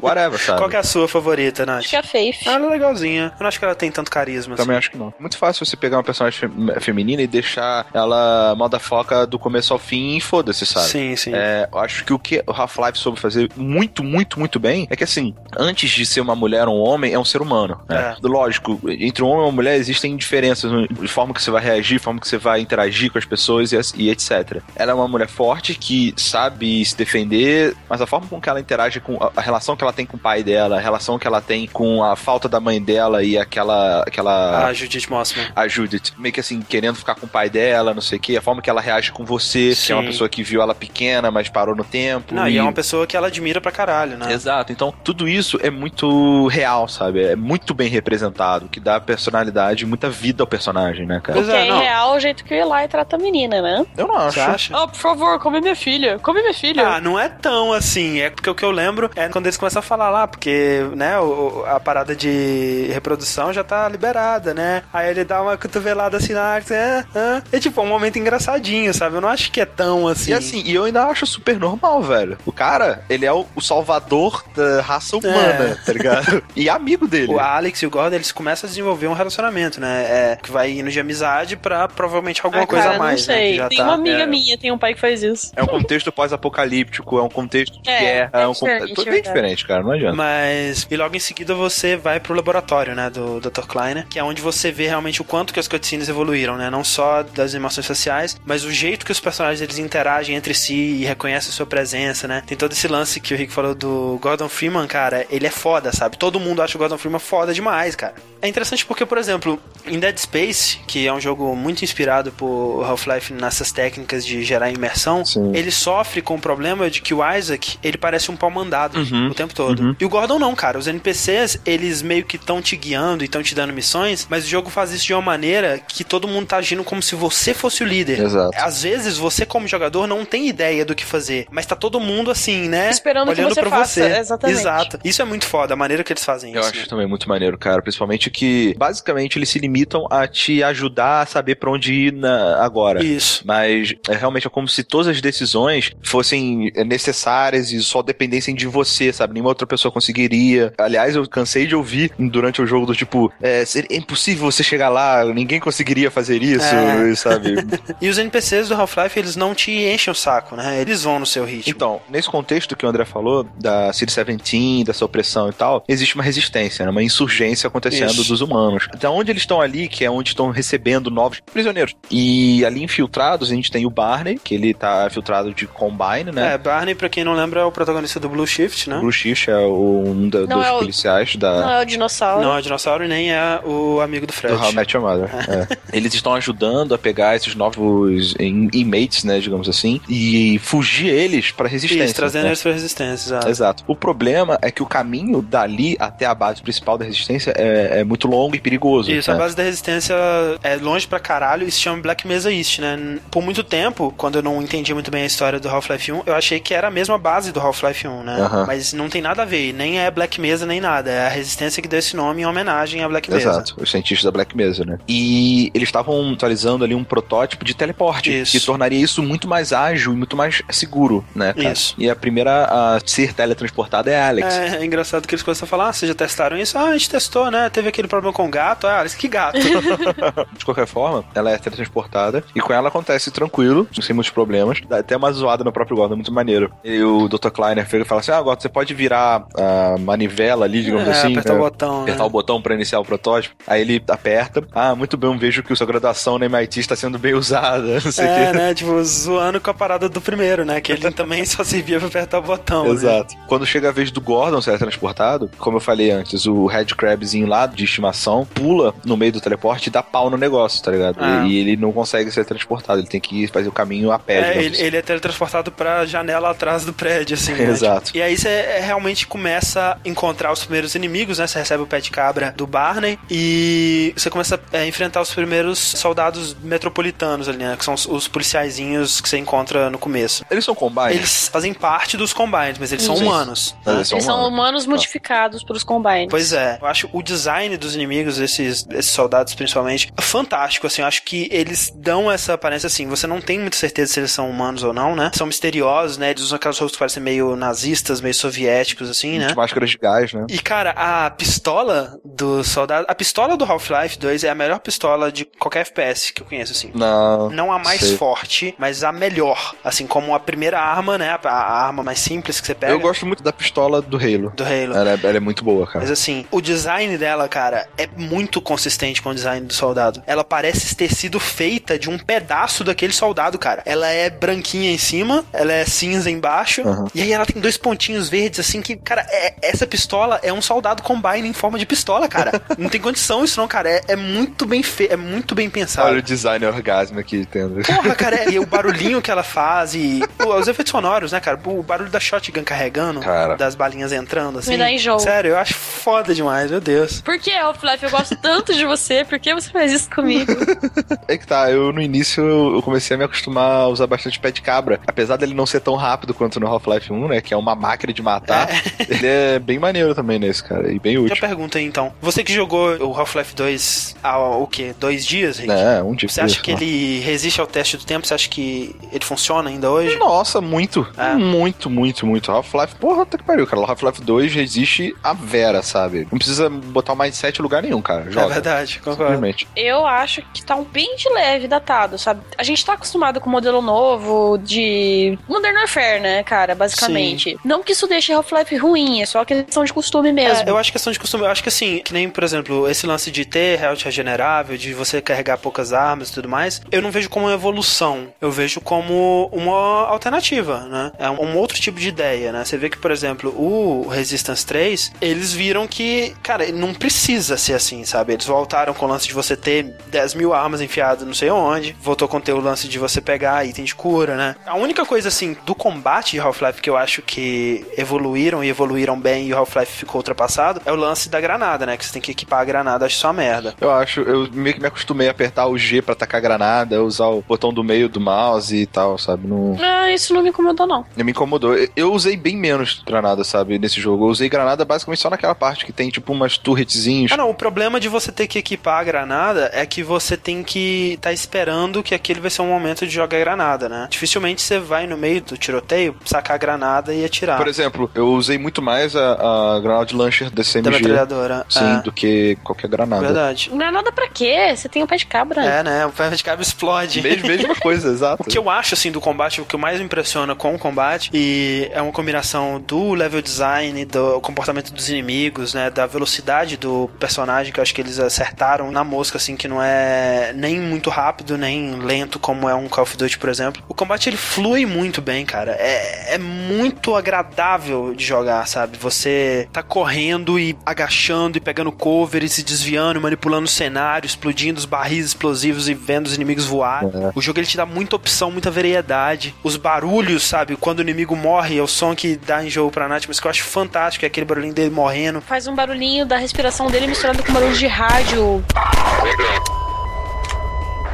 whatever, sabe? Qual que é a sua favorita, Nath? acho que é a Faith. Ela é legalzinha. Eu não acho que ela tem tanto carisma. Também assim. acho que não. Muito fácil você pegar uma personagem fe- feminina e deixar ela moda foca do começo ao fim e foda-se, sabe? Sim, sim. É, eu acho que o que o Half-Life soube fazer muito, muito, muito bem é que, assim, antes de ser uma mulher ou um homem, é um ser humano. né? Lógico, entre um homem e uma mulher existem diferenças de forma que você vai reagir, forma que você vai interagir com as pessoas e, e etc. Ela é uma mulher forte que sabe se defender, mas a forma com que ela interage com a, a relação que ela tem com o pai dela, a relação que ela tem com a falta da mãe dela e aquela. aquela A Judith Mossman. a Judith, meio que assim, querendo ficar com o pai dela, não sei o que, a forma que ela reage com você, que é uma Sim. pessoa que viu ela pequena, mas parou no tempo. Não, e é uma pessoa que ela admira pra caralho, né? Exato, então tudo isso é muito real, sabe? É muito bem representado, que dá personalidade, muita vida ao personagem, né, cara? Pois é, é não. irreal o jeito que o Eli trata a menina, né? Eu não acho. Você acha? Oh, por favor, come minha filha. Come minha filha. Ah, não é tão assim. É porque o que eu lembro é quando eles começam a falar lá, porque, né, o- a parada de reprodução já tá liberada, né? Aí ele dá uma cotovelada assim na arte, é, é, é tipo um momento engraçadinho, sabe? Eu não acho que é tão assim. E assim, e eu ainda acho super normal, velho. O cara, ele é o, o salvador da raça humana, semana, tá ligado? E amigo dele. O Alex e o Gordon, eles começam a desenvolver um relacionamento, né? É, que vai indo de amizade pra provavelmente alguma Ah, coisa cara, a mais, não né? sei. Já tem tá- uma amiga é. minha, tem um pai que faz isso. É um contexto pós-apocalíptico, é um contexto de É, guerra, é é um contexto é bem verdade. diferente, cara, não adianta. Mas. E logo em seguida você vai pro laboratório, né? Do Dr. Kleiner, que é onde você vê realmente o quanto que as cutscenes evoluíram, né? Não só das animações faciais, mas o jeito que os personagens eles interagem entre si e reconhecem sua presença, né? Tem todo esse lance que o Rick falou do Gordon Freeman, cara. Ele é foda, sabe? Todo mundo acha o Gordon Freeman foda demais, cara. É interessante porque, por exemplo, em Dead Space, que é um jogo muito inspirado por Half-Life nessas técnicas de gerar imersão, Sim. ele sofre com o problema de que o Isaac, ele parece um pau mandado Uhum. o tempo todo. E o Gordon não, cara. Os NPCs, eles meio que estão te guiando e estão te dando missões, mas o jogo faz isso de uma maneira que todo mundo tá agindo como se você fosse o líder. Exato. Às vezes, você como jogador não tem ideia do que fazer, mas tá todo mundo assim, né? Esperando que Olhando você pra faça, você. exatamente. Exato. Isso é muito foda, a maneira que eles fazem Eu isso. acho né? também muito maneiro, cara. Principalmente que, basicamente, eles se limitam a te ajudar a saber pra onde ir na- agora. Isso. Mas é realmente é como se todas as decisões fossem é, necessárias e só dependessem de você, sabe? Nenhuma outra pessoa conseguiria. Aliás, eu cansei de ouvir durante o jogo do tipo, é, seria impossível você chegar lá, ninguém conseguiria fazer isso, É. sabe? E os NPCs do Half-Life, eles não te enchem o saco, né? Eles vão no seu ritmo. Então, nesse contexto que o André falou, da City 17, dessa opressão e tal, existe uma resistência, né? uma insurgência acontecendo Isso. dos humanos. Então, onde eles estão ali, que é onde estão recebendo novos prisioneiros. E ali infiltrados, a gente tem o Barney, que ele tá filtrado de Combine, né? É, Barney, pra quem não lembra, é o protagonista do Blue Shift, né? O Blue Shift é o- um da- dos é o- policiais da, Não é o dinossauro. Não é o dinossauro e nem é o amigo do Fred. do How I Met Your Mother. é. Eles estão ajudando a pegar esses novos in- inmates, né, digamos assim, e fugir eles pra resistência. Isso, trazendo né? eles pra resistência, exato. Exato. O problema é que o caminho dali até a base principal da resistência é, é muito longo e perigoso. Isso, né? a base da resistência é longe pra caralho e se chama Black Mesa East, né? Por muito tempo, quando eu não entendi muito bem a história do Half-Life 1, eu achei que era a mesma base do Half-Life 1, né? Mas não tem nada a ver, nem é Black Mesa nem nada, é a resistência que deu esse nome em homenagem a Black Mesa. Exato, os cientistas da Black Mesa, né? E eles estavam atualizando ali um protótipo de teleporte, Isso. que tornaria isso muito mais ágil e muito mais seguro, né, cara? Isso. E a primeira a ser teletransportada é a Alex. É, é engraçado que eles começam a falar, ah, vocês já testaram isso? Ah, a gente testou, né? Teve aquele problema com o gato. Ah, que gato? De qualquer forma, ela é teletransportada e com ela acontece tranquilo, sem muitos problemas. Dá até uma zoada no próprio Gordon, muito maneiro. E o Dr. Kleiner e fala assim: Ah, Gordon, você pode virar a manivela ali, digamos É, assim. apertar né? o botão, Apertar né? o botão pra iniciar o protótipo. Aí ele aperta. Ah, muito bem, vejo que sua graduação na MIT está sendo bem usada. Não sei o É, quê. né? Tipo, zoando com a parada do primeiro, né? Que ele também só servia pra apertar o botão. né? Exato. Quando chega a vez do Gordon ser transportado, como eu falei antes, o Red Crabzinho lá de estimação pula no meio do teleporte e dá pau no negócio, tá ligado? Ah. E, e ele não consegue ser transportado, ele tem que ir fazer o caminho a pé. É, ele, assim. ele é teletransportado pra janela atrás do prédio, assim. né? Exato. E aí você é, realmente começa a encontrar os primeiros inimigos, né? Você recebe o pé de cabra do Barney e você começa a enfrentar os primeiros soldados metropolitanos ali, né? Que são os, os policiaizinhos que você encontra no começo. Eles são combine? Eles fazem parte dos Combines, mas eles são humanos. Eles são Eles são humanos. humanos modificados pelos Combines. Pois é, eu acho o design dos inimigos, esses, esses soldados principalmente, fantástico, assim, eu acho que eles dão essa aparência, assim, você não tem muita certeza se eles são humanos ou não, né? São misteriosos, né? Eles usam aquelas roupas que parecem meio nazistas, meio soviéticos, assim, né? De máscaras de gás, né? E, cara, a pistola do soldado. A pistola do Half-Life 2 é a melhor pistola de qualquer FPS que eu conheço, assim. Não. Não a mais sei. forte, mas a melhor. Assim, como a primeira arma, né? A, a arma mais simples que você pega. Eu gosto muito da pistola do Halo. Do Halo. Ela, é- ela é muito boa, cara. Mas assim, o design dela, cara, é muito consistente com o design do soldado. Ela parece ter sido feita de um pedaço daquele soldado, cara. Ela é branquinha em cima, ela é cinza embaixo, Uhum. e aí ela tem dois pontinhos verdes, assim, que, cara, é- essa pistola é um soldado combine em forma de pistola, cara. não tem condição isso não, cara. É, é muito bem feito, é muito bem pensado. Olha o design orgasmo aqui tendo. Porra, cara, é- e o barulhinho que ela faz e os efeitos sonoros, né, cara? O barulho da shotgun carregando, Cara. das balinhas entrando, assim. Me dá enjoo. Sério, eu acho foda demais, meu Deus. Por que, Half-Life? Eu gosto tanto de você. Por que você faz isso comigo? É que tá, eu no início eu comecei a me acostumar a usar bastante pé de cabra. Apesar dele não ser tão rápido quanto no Half-Life 1, né? Que é uma máquina de matar. Ele é bem maneiro também nesse, cara. E bem Já útil. pergunta aí, então. Você que jogou o Half-Life 2 há o quê? Dois dias, Rick? É, um dia Você acha isso, que né? ele resiste ao teste do tempo? Você acha que ele funciona ainda hoje? Nossa, muito. É. Muito, muito, muito. Half-Life, porra, até que pariu, cara. Half-Life 2 resiste a Vera, sabe? Não precisa botar o mindset em lugar nenhum, cara. Joga. É verdade, concordo. Eu acho que tá um bem de leve datado, sabe? A gente tá acostumado com o modelo novo de Modern Warfare, né, cara, basicamente. Não que isso deixe Half-Life ruim, é só questão de costume mesmo. É, eu acho que questão de costume. Eu acho que assim, que nem, por exemplo, esse lance de ter health regenerável, de você carregar poucas armas e tudo mais, eu não vejo como uma evolução. Eu vejo como uma alternativa, né? É um, um outro tipo de ideia, né? Você vê que, por exemplo, o Resistance 3, eles viram que, cara, não precisa ser assim, sabe? Eles voltaram com o lance de você ter 10 mil armas enfiadas não sei onde, voltou com ter o lance de você pegar item de cura, né? A única coisa, assim, do combate de Half-Life que eu acho que evoluíram e evoluíram bem e o Half-Life ficou ultrapassado é o lance da granada, né? Que você tem que equipar a granada, acho só merda. Eu acho, eu meio que me acostumei a apertar o G pra atacar granada, usar o botão do meio do mouse e tal, sabe? Não, Ah, isso não me incomodou, não. não me incomodou. Eu- Eu usei bem menos granada, sabe, nesse jogo. Eu usei granada basicamente só naquela parte que tem, tipo, umas turretzinhos. Ah, não, o problema de você ter que equipar a granada é que você tem que tá esperando que aquele vai ser um momento de jogar granada, né? Dificilmente você vai no meio do tiroteio, sacar a granada e atirar. Por exemplo, eu usei muito mais a, a granada de launcher da da CMG. metralhadora. Sim, é, do que qualquer granada. verdade. Não é nada pra quê? Você tem um pé de cabra. É, né? O ferro de cabo explode. Mesma, mesma coisa, exato. O que eu acho, assim, do combate, o que mais me impressiona com o combate, e é uma combinação do level design, do comportamento dos inimigos, né, da velocidade do personagem, que eu acho que eles acertaram na mosca, assim, que não é nem muito rápido, nem lento, como é um Call of Duty, por exemplo. O combate, ele flui muito bem, cara. É, é muito agradável de jogar, sabe? Você tá correndo e agachando e pegando cover e se desviando, manipulando o cenário, explodindo os barris explosivos e vendo os inimigos voar. O jogo ele te dá muita opção, muita variedade. Os barulhos, sabe? Quando o inimigo morre, é o som que dá enjoo pra Nath, mas que eu acho fantástico, é aquele barulhinho dele morrendo. Faz um barulhinho da respiração dele misturado com barulho de rádio.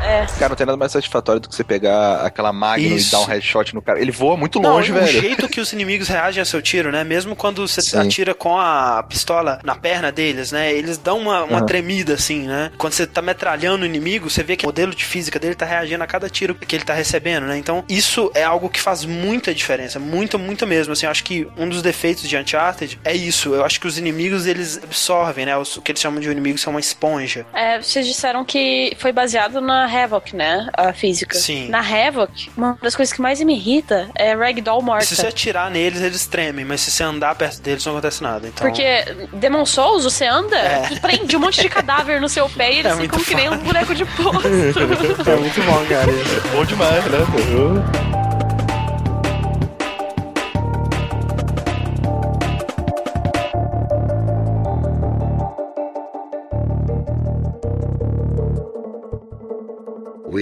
É. Cara, não tem nada mais satisfatório do que você pegar aquela Magnum Isso. e dar um headshot no cara. Ele voa muito Não, longe, o velho. jeito que os inimigos reagem ao seu tiro, né? Mesmo quando você Sim. atira com a pistola na perna deles, né? Eles dão uma, uma Aham. tremida, assim, né? Quando você tá metralhando o inimigo, você vê que o modelo de física dele tá reagindo a cada tiro que ele tá recebendo, né? Então, isso é algo que faz muita diferença. Muita, muita mesmo. Assim, eu acho que um dos defeitos de Uncharted é isso. Eu acho que os inimigos, eles absorvem, né? Os- O que eles chamam de inimigos são uma esponja. É, vocês disseram que foi baseado na Havoc, né? A física. Sim. Na Havoc, uma das coisas que mais me irrita é Ragdoll morta. Se você atirar neles, eles tremem, mas se você andar perto deles, não acontece nada. Então... Porque Demon Souls, você anda, É. prende um monte de cadáver no seu pé e eles É ficam que nem um boneco de posto. É muito bom, cara. Bom demais, né?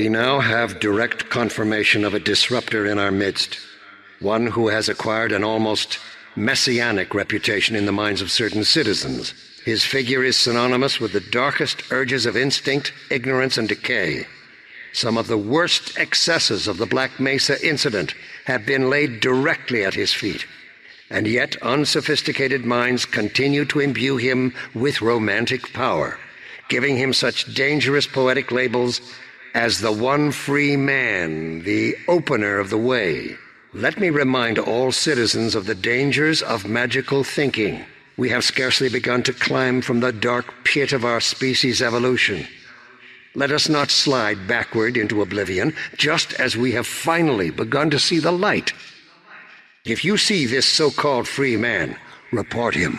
We now have direct confirmation of a disruptor in our midst, one who has acquired an almost messianic reputation in the minds of certain citizens. His figure is synonymous with the darkest urges of instinct, ignorance, and decay. Some of the worst excesses of the Black Mesa incident have been laid directly at his feet. And yet, unsophisticated minds continue to imbue him with romantic power, giving him such dangerous poetic labels as the one free man, the opener of the way. Let me remind all citizens of the dangers of magical thinking. We have scarcely begun to climb from the dark pit of our species' evolution. Let us not slide backward into oblivion, just as we have finally begun to see the light. If you see this so called free man, report him.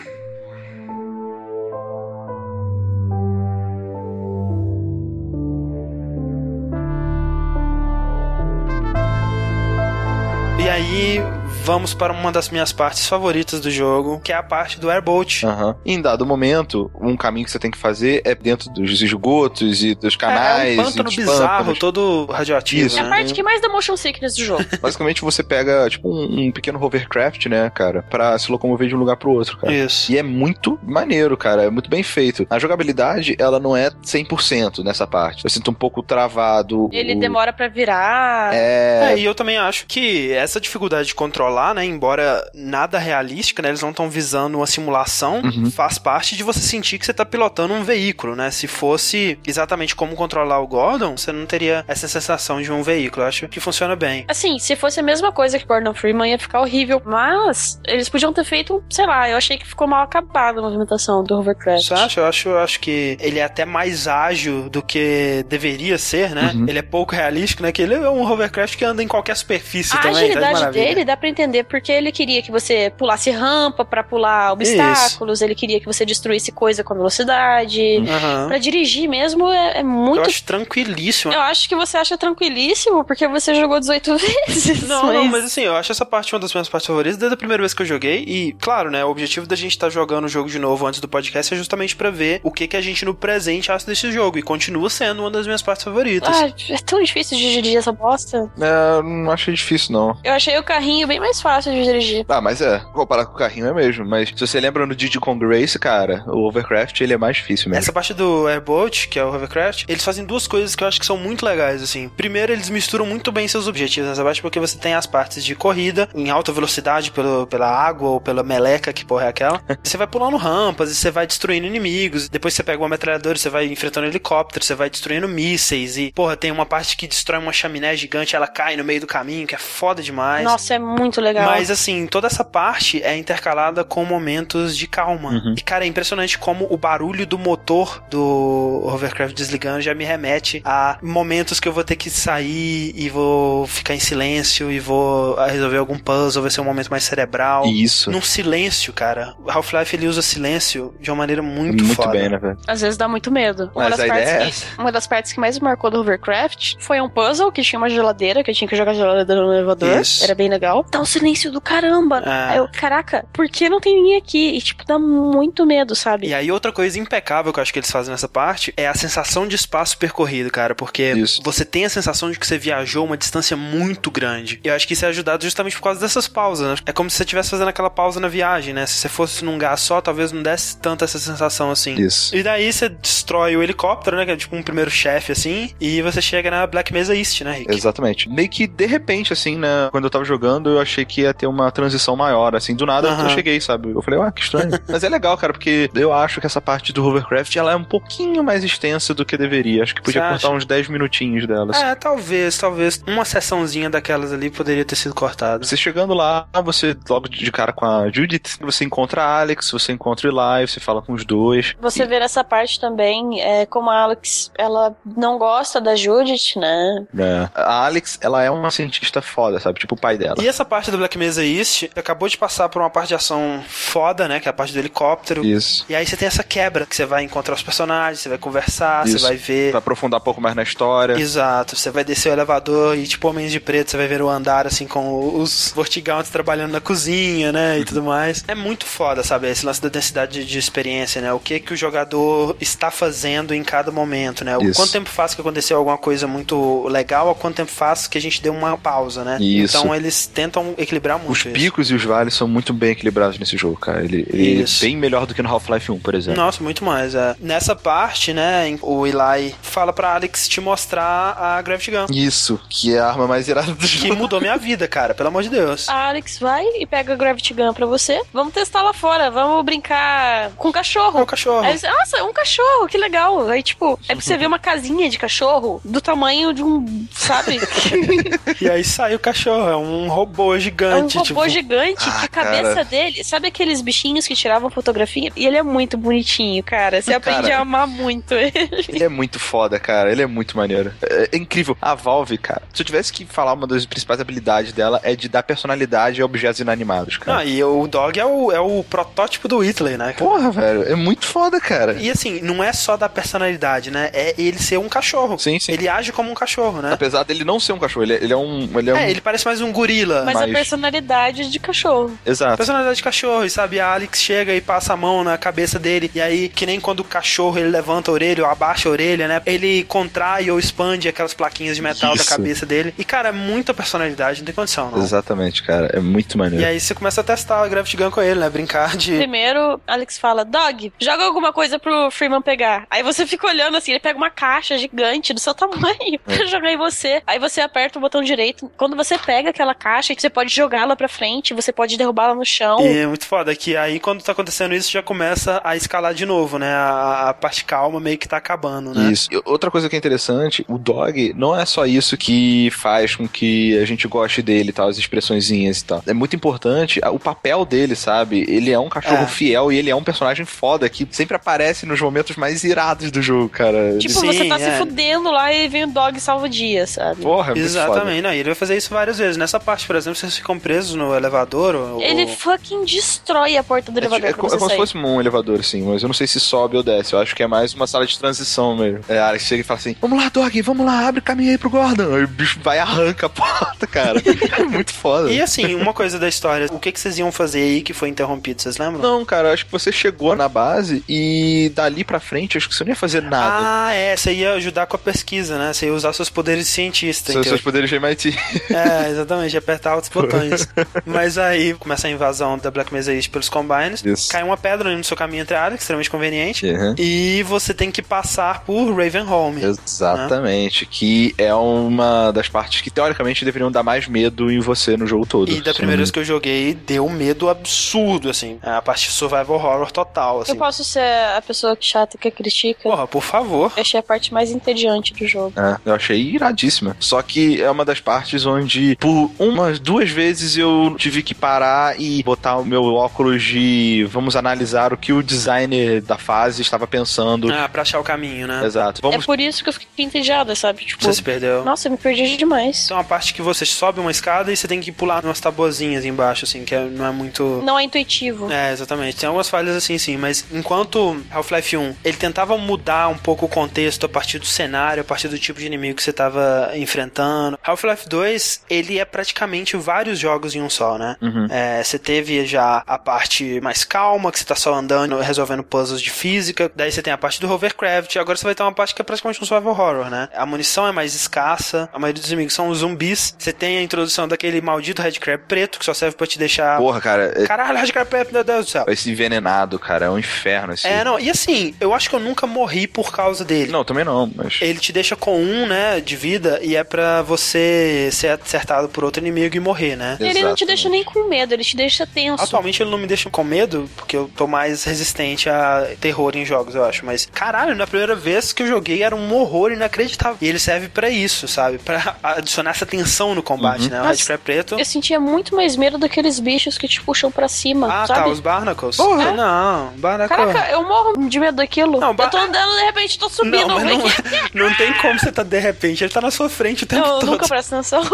Aí, vamos para uma das minhas partes favoritas do jogo, que é a parte do airboat. Aham. Em dado momento, um caminho que você tem que fazer é dentro dos esgotos e dos canais. é um pântano e bizarro, pântanos. todo radioativo. Isso. É a né? parte que mais dá motion sickness do jogo. Basicamente, você pega, tipo, um, um pequeno hovercraft, né, cara, pra se locomover de um lugar pro outro, cara. Isso. E é muito maneiro, cara. É muito bem feito. A jogabilidade, ela não é 100% nessa parte. Eu sinto um pouco travado. Ele o- demora pra virar. É. É, e eu também acho que essa dificuldade de controlar, né? Embora nada realística, né? Eles não estão visando uma simulação, Uhum. faz parte de você sentir que você tá pilotando um veículo, né? Se fosse exatamente como controlar o Gordon, você não teria essa sensação de um veículo. Eu acho que funciona bem. Assim, se fosse a mesma coisa que Gordon Freeman, ia ficar horrível. Mas eles podiam ter feito, sei lá, eu achei que ficou mal acabada a movimentação do Hovercraft. Você acha? Eu acho, eu acho que ele é até mais ágil do que deveria ser, né? Uhum. Ele é pouco realístico, né? Que ele é um hovercraft que anda em qualquer superfície A também. tá de agilidade maravilha. dele dá pra entender porque ele queria que você pulasse rampa pra pular obstáculos, ele queria que você destruísse coisa com velocidade. Aham. Pra dirigir mesmo é, é Eu muito. acho tranquilíssimo. Eu acho que você acha tranquilíssimo porque você jogou 18 vezes. Não, não, mas assim, eu acho essa parte uma das minhas partes favoritas desde a primeira vez que eu joguei. E, claro, né, o objetivo da gente estar jogando o jogo de novo antes do podcast é justamente pra ver o que, que a gente no presente acha desse jogo. E continua sendo uma das minhas partes favoritas. Ah, é tão difícil de dirigir essa bosta. É, eu não achei difícil, não. Eu achei o carrinho bem mais fácil de dirigir. Ah, mas é, comparar com o carrinho é mesmo. Mas se você lembra no Diddy Kong Race, cara, o Overcraft ele é mais difícil mesmo. Essa parte do Airboat, que é o Hovercraft, eles fazem duas coisas que eu acho que são muito legais, assim. Primeiro, eles misturam muito bem seus objetivos nessa parte, porque você tem as partes de corrida em alta velocidade pelo, pela água ou pela meleca, que porra é aquela. você vai pulando rampas e você vai destruindo inimigos. Depois você pega uma metralhadora, você vai enfrentando helicóptero, você vai destruindo mísseis. E, porra, tem uma parte que destrói uma chaminé gigante, ela cai no meio do caminho, que é foda demais. Nossa, é muito legal. Mas assim, toda essa parte é intercalada com momentos de calma. Uhum. E cara, é impressionante como o barulho do motor do Hovercraft desligando já me remete a momentos que eu vou ter que sair e vou ficar em silêncio e vou ah, resolver algum puzzle, vai ser um momento mais cerebral. Isso. Num silêncio, cara. O Half-Life ele usa silêncio de uma maneira muito, Muito foda. bem, né, velho? Às vezes dá muito medo. Uma Mas das, a partes ideia é que, uma das partes que mais me marcou do Hovercraft foi um puzzle que tinha uma geladeira, que eu tinha que jogar a geladeira no elevador. Isso. Era bem legal. Um silêncio do caramba. Ah. Aí eu, caraca, por que não tem ninguém aqui? E, tipo, dá muito medo, sabe? E aí, outra coisa impecável que eu acho que eles fazem nessa parte é a sensação de espaço percorrido, cara. Porque Isso. você tem a sensação de que você viajou uma distância muito grande. E eu acho que isso é ajudado justamente por causa dessas pausas, né? É como se você estivesse fazendo aquela pausa na viagem, né? Se você fosse num lugar só, talvez não desse tanto essa sensação assim. Isso. E daí você destrói o helicóptero, né? Que é tipo um primeiro chefe, assim. E você chega na Black Mesa East, né, Rick? Exatamente. Meio que de repente, assim, né? Quando eu tava jogando, eu achei que ia ter uma transição maior, assim, do nada Aham. eu cheguei, sabe? Eu falei, ah, que estranho. Mas é legal, cara, porque eu acho que essa parte do Hovercraft ela é um pouquinho mais extensa do que deveria. Acho que podia Você cortar acha? uns 10 minutinhos delas. É, talvez, talvez. Uma sessãozinha daquelas ali poderia ter sido cortada. Você chegando lá, você logo de cara com a Judith, você encontra a Alex, você encontra o Eli, você fala com os dois. Você vê nessa parte também, é, como a Alex, ela não gosta da Judith, né? É. A Alex, ela é uma cientista foda, sabe? Tipo o pai dela. E essa parte do Black Mesa East acabou de passar por uma parte de ação foda, né? Que é a parte do helicóptero. Isso. E aí você tem essa quebra, que você vai encontrar os personagens, você vai conversar, Isso. você vai ver. Pra aprofundar um pouco mais na história. Exato, você vai descer o elevador e, tipo, Homens de Preto, você vai ver o andar, assim, com os Vortigaunts trabalhando na cozinha, né, e tudo mais. É muito foda, sabe, esse lance da densidade de, experiência, né, o que que o jogador está fazendo em cada momento, né, o Isso. quanto tempo faz que aconteceu alguma coisa muito legal, ou quanto tempo faz que a gente deu uma pausa, né. Isso. Então eles tentam equilibrar muito Os isso. picos e os vales são muito bem equilibrados nesse jogo, cara. Ele, ele é Isso. bem melhor do que no Half-Life 1, por exemplo. Nossa, muito mais. É. Nessa parte, né, o Eli fala pra Alex te mostrar a Gravity Gun. Isso, que é a arma mais irada do Que jogo. mudou minha vida, cara, pelo amor de Deus. A Alex vai e pega a Gravity Gun pra você. Vamos testar lá fora, vamos brincar com o É o cachorro. cachorro. Aí Nossa, um cachorro, que legal. Aí, tipo, aí você vê uma casinha de cachorro do tamanho de um, sabe? E aí sai o cachorro, é um robô É um gigante. robô tipo, gigante Ah, que a cabeça cara. dele. Sabe aqueles bichinhos que tiravam fotografia? E ele é muito bonitinho, cara. Você aprende Cara. a amar muito ele. Ele é muito foda, cara. Ele é muito maneiro. É, é incrível. A Valve, cara, se eu tivesse que falar uma das principais habilidades dela é de dar personalidade a objetos inanimados, cara. Ah, e o Dog é o, é o protótipo do Whitley, né? cara? Porra, velho. É muito foda, cara. E assim, não é só da personalidade, né? É ele ser um cachorro. Sim, sim. Ele age como um cachorro, né? Apesar dele não ser um cachorro, ele, é- ele é um. Ele é, um... É, ele parece mais um gorila. Mas Mas- personalidade de cachorro. Exato. Personalidade de cachorro, e sabe? A Alex chega e passa a mão na cabeça dele, e aí, que nem quando o cachorro ele levanta a orelha ou abaixa a orelha, né? Ele contrai ou expande aquelas plaquinhas de metal da Isso. cabeça dele. E, cara, é muita personalidade, não tem condição, não. Exatamente, cara. É muito maneiro. E aí você começa a testar a Gravity Gun com ele, né? Brincar de. Primeiro, Alex fala, Dog, joga alguma coisa pro Freeman pegar. Aí você fica olhando assim, ele pega uma caixa gigante do seu tamanho pra jogar em você. Aí você aperta o botão direito. Quando você pega aquela caixa, que você pode pode jogá-la pra frente, você pode derrubá-la no chão. E é muito foda que aí quando tá acontecendo isso já começa a escalar de novo, né? A, a parte calma meio que tá acabando, né? Isso. E outra coisa que é interessante, o dog não é só isso que faz com que a gente goste dele e tal, as expressõezinhas e tal. É muito importante o papel dele, sabe? Ele é um cachorro É. fiel e ele é um personagem foda que sempre aparece nos momentos mais irados do jogo, cara. Tipo, Sim, você tá é. se fudendo lá e vem o dog e salva o dia, sabe? Porra, é muito foda. Exatamente, não, e ele vai fazer isso várias vezes. Nessa parte, por exemplo, vocês ficam presos no elevador. Ou, Ele fucking destrói a porta do É, elevador é, é você como se sair. fosse um elevador, assim, mas eu não sei se sobe ou desce. Eu acho que é mais uma sala de transição mesmo. É a área que chega e fala assim: Vamos lá, Dog, vamos lá, abre caminho aí pro Gordon. Aí o bicho vai e arranca a porta, cara. é muito foda. E assim, uma coisa da história, o que, que vocês iam fazer aí que foi interrompido, vocês lembram? Não, cara, acho que você chegou na base e dali pra frente, acho que você não ia fazer nada. Ah, é, você ia ajudar com a pesquisa, né? Você ia usar seus poderes de cientista. Seus, seus poderes de MIT. É, exatamente, apertar outros botões. Mas aí começa a invasão da Black Mesa East pelos Combines. Isso. Cai uma pedra no seu caminho entre áreas, extremamente conveniente. Uhum. E você tem que passar por Ravenholm. Exatamente, que é uma das partes que teoricamente deveriam dar mais medo em você no jogo todo. E da primeira vez que eu joguei, deu um medo absurdo, assim. É A parte de survival horror total, assim. Eu posso ser a pessoa chata que critica? Porra, por favor. Eu achei a parte mais entediante do jogo. É, eu achei iradíssima. Só que é uma das partes onde, por umas duas vezes, eu tive que parar e botar o meu óculos de vamos analisar o que o designer da fase estava pensando. Ah, pra achar o caminho, né? Exato. É Vamos. por isso que eu fiquei entediada, sabe? Tipo, Você se perdeu. nossa, eu me perdi demais. Tem uma parte que você sobe uma escada e você tem que pular umas tabuazinhas embaixo, assim, que é- não é muito. Não é intuitivo. É, exatamente. Tem algumas falhas assim, sim, mas enquanto Half-Life 1 ele tentava mudar um pouco o contexto a partir do cenário, a partir do tipo de inimigo que você tava enfrentando, Half-Life 2 ele é praticamente vários jogos em um só, né? É, você teve já a parte mais calma, que você tá só andando, resolvendo puzzles de física, daí você tem a parte do hovercraft, agora você vai ter uma parte que é praticamente um survival horror, né? A munição é mais escassa, a maioria dos inimigos são zumbis, você tem a introdução daquele maldito Red Crab preto, que só serve pra te deixar... Porra, cara, é- Caralho, Red Crab preto, meu Deus do céu. esse envenenado, cara, é um inferno esse. É, não, e assim, eu acho que eu nunca morri por causa dele. Não, também não, mas. Ele te deixa com um, né, de vida, e é pra você ser acertado por outro inimigo e morrer, né? Ele não te deixa nem com medo, ele te deixa tenso. Atualmente ele não me deixa com medo, porque eu tô mais resistente a terror em jogos, eu acho. Mas, caralho, na primeira vez que eu joguei era um horror inacreditável. E ele serve pra isso, sabe? Pra adicionar essa tensão no combate, né? O Red Mas Crab preto. Eu sentia muito mais medo daqueles bichos que te puxam pra cima, Ah, sabe? tá, os Barnacles. Porra. Não, Barnacle. Caraca, eu morro de medo daquilo. Não, ba- Eu tô andando, de repente tô subindo. Não, não, não tem como você tá de repente, ele tá na sua frente o tempo Eu todo. nunca presto atenção.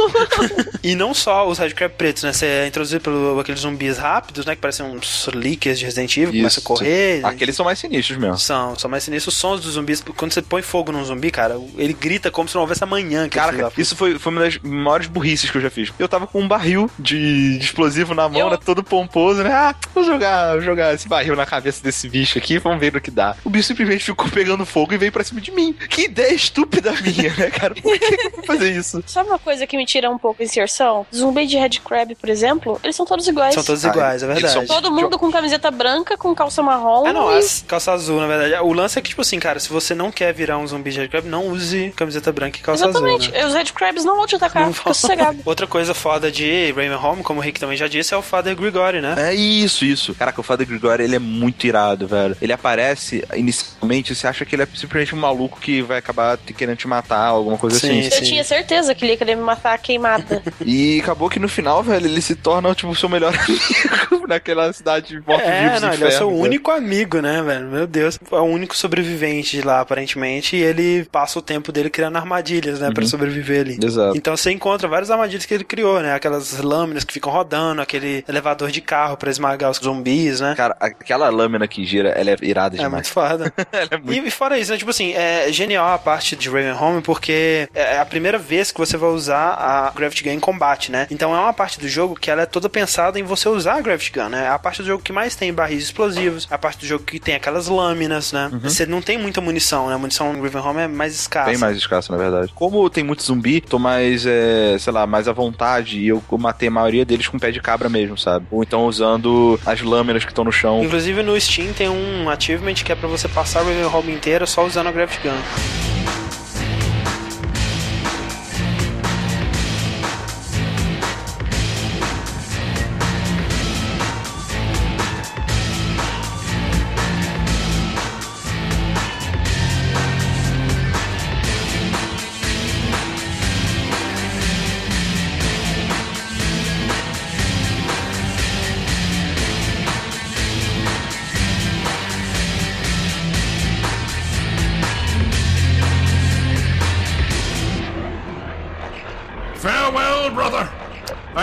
E não só os Red Crab pretos, né? Você é introduzido por aqueles zumbis rápidos, né? Que parecem uns leakers de Resident Evil, começa a correr. Aqueles são mais sinistros mesmo. São, são mais sinistros os sons dos zumbis. Quando você põe fogo num zumbi, cara, ele grita como se não houvesse amanhã. Que Cara, isso foi, foi uma das maiores burrices que eu já fiz. Eu tava com um barril de, de explosivo na mão, Eu- né, todo pomposo, né? Ah, vou jogar, vou jogar esse barril na cabeça desse bicho aqui, vamos ver no que dá. O bicho simplesmente ficou pegando fogo e veio pra cima de mim. Que ideia estúpida minha, né, cara? Por que eu vou fazer isso? Sabe uma coisa que me tira um pouco a inserção? Zumbi de Red Crab, por exemplo, eles são todos iguais. São todos Ah, iguais, é eles verdade. são- Todo mundo com camiseta branca, com calça marrom. Ah, não, e- as calça azul, na verdade. O lance é que, tipo assim, cara, se você não quer virar um zumbi de Red Crab, não use camiseta branca e calça Exatamente. azul. Né? Os Red Crabs não vão te atacar, Não fica vão. sossegado. Outra coisa foda de Raven Home, como o Rick também já disse, é o Father Grigori, né? É isso, isso. Caraca, o Father Grigori, ele é muito irado, velho. Ele aparece, inicialmente, você acha que ele é simplesmente um maluco que vai acabar te querendo te matar, alguma coisa Sim, assim. Eu tinha certeza que ele ia querer me matar queimada. E acabou que no final, velho, ele se torna, tipo, o seu melhor amigo naquela cidade de mortos-vivos É, não, ele é o seu inferno, único amigo, né, velho? Meu Deus. É o único sobrevivente de lá, aparentemente, e ele passa o tempo dele criando armadilhas, né, pra sobreviver ali. Exato. Então você encontra várias armadilhas que ele criou, né? Aquelas lâminas que ficam rodando, aquele elevador de carro pra esmagar os zumbis, né? Cara, aquela lâmina que gira, ela é irada É demais. muito foda. é muito... E fora isso, né? Tipo assim, é genial a parte de Raven Home porque é a primeira vez que você vai usar a Gravity Gun em combate, né? Então é uma parte do jogo que ela é toda pensada em você usar a Gravity Gun, né? É a parte do jogo que mais tem barris explosivos, a parte do jogo que tem aquelas lâminas, né? Você não tem muita munição, né? A munição no Raven Home é mais escassa. Bem mais escasso, na verdade. Como tem muito zumbi, tô mais, é, sei lá, mais à vontade e eu matei a maioria deles com pé de cabra mesmo, sabe? Ou então usando as lâminas que estão no chão. Inclusive no Steam tem um achievement que é pra você passar o Raven Home inteiro só usando a Gravity Gun.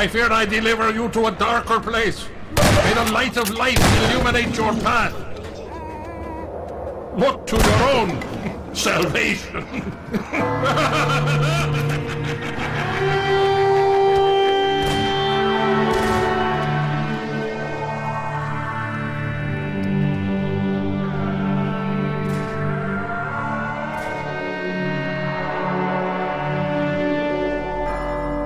I fear I'd deliver you to a darker place. May the light of life illuminate your path. Look to your own salvation.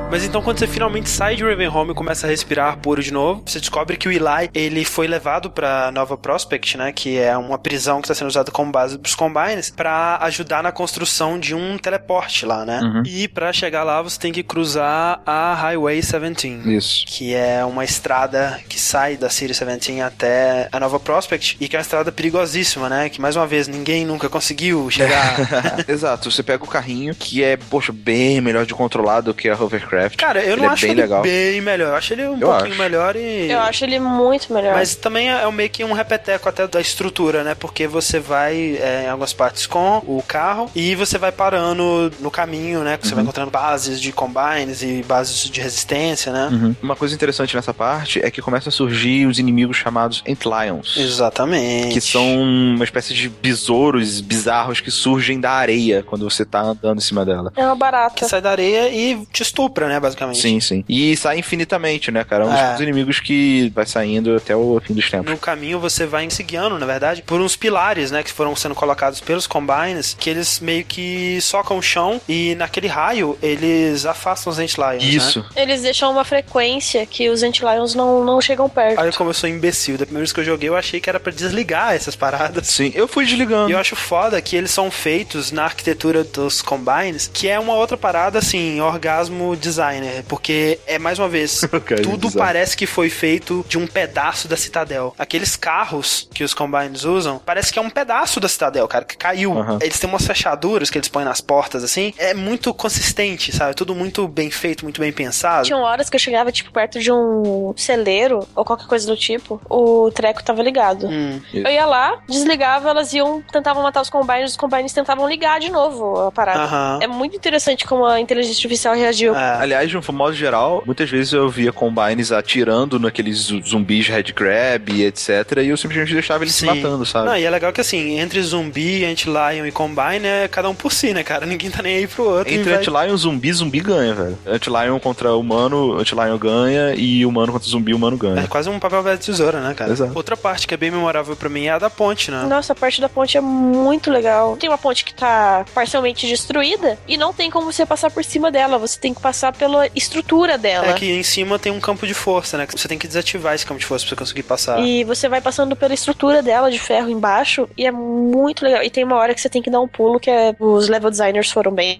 Mas então quando você finalmente sai de Ravenholm e começa a respirar puro de novo, você descobre que o Eli, ele foi levado pra Nova Prospect, né, que é uma prisão que está sendo usada como base pros Combines, pra ajudar na construção de um teleporte lá, né? Uhum. E pra chegar lá você tem que cruzar a Highway 17. Isso. Que é uma estrada que sai da City 17 até a Nova Prospect e que é uma estrada perigosíssima, né? Que mais uma vez ninguém nunca conseguiu chegar. Exato, você pega o carrinho que é, poxa, bem melhor de controlar do que a Hovercraft. Cara, eu Ele não é acho bem ele legal. bem melhor. Eu acho ele um Eu pouquinho acho. melhor e. Eu acho ele muito melhor. Mas também é meio que um repeteco até da estrutura, né? Porque você vai é, em algumas partes com o carro e você vai parando no caminho, né? Que você vai encontrando bases de combines e bases de resistência, né? Uhum. Uma coisa interessante nessa parte é que começam a surgir os inimigos chamados Antlions. Exatamente. Que são uma espécie de besouros bizarros que surgem da areia quando você tá andando em cima dela. É uma barata. Que sai da areia e te estupra, né? Basicamente. Sim, sim. E sai infinitamente, né, cara? É um É. dos inimigos que vai saindo até o fim dos tempos. No caminho você vai se guiando, na verdade, por uns pilares, né, que foram sendo colocados pelos Combines, que eles meio que socam o chão e naquele raio eles afastam os Antlions, Isso. né? Eles deixam uma frequência que os Antlions não, não chegam perto. Olha como eu sou imbecil. Da primeira vez que eu joguei, eu achei que era pra desligar essas paradas. Sim, eu fui desligando. E eu acho foda que eles são feitos na arquitetura dos Combines, que é uma outra parada, assim, orgasmo designer. Porque é, mais uma vez, tudo parece que foi feito de um pedaço da Citadel. Aqueles carros que os Combines usam, parece que é um pedaço da Citadel, cara, que caiu. Aham. Eles têm umas fechaduras que eles põem nas portas, assim. É muito consistente, sabe? Tudo muito bem feito, muito bem pensado. Tinham horas que eu chegava, tipo, perto de um celeiro ou qualquer coisa do tipo, o treco tava ligado. Hum. Eu ia lá, desligava, elas iam, tentavam matar os combines, os combines tentavam ligar de novo a parada. Aham. É muito interessante como a inteligência artificial reagiu. É. Aliás, de um modo geral, muitas vezes eu via Combines atirando naqueles zu- zumbis Red Grab e etc. E eu simplesmente deixava eles se Sim. matando, sabe? Não, e é legal que assim, entre zumbi, Antlion e Combine, é cada um por si, né, cara? Ninguém tá nem aí pro outro. Entre vai... Antlion e zumbi, zumbi ganha, velho. Antlion contra humano, Antlion ganha. E humano contra zumbi, humano ganha. É quase um papel velho de tesoura, né, cara? Exato. Outra parte que é bem memorável pra mim é a da ponte, né? Nossa, a parte da ponte é muito legal. Tem uma ponte que tá parcialmente destruída e não tem como você passar por cima dela. Você tem que passar pela estrutura dela. É que em cima tem um campo de força, né? Que você tem que desativar esse campo de força pra você conseguir passar. E você vai passando pela estrutura dela de ferro embaixo e é muito legal. E tem uma hora que você tem que dar um pulo que é os level designers foram bem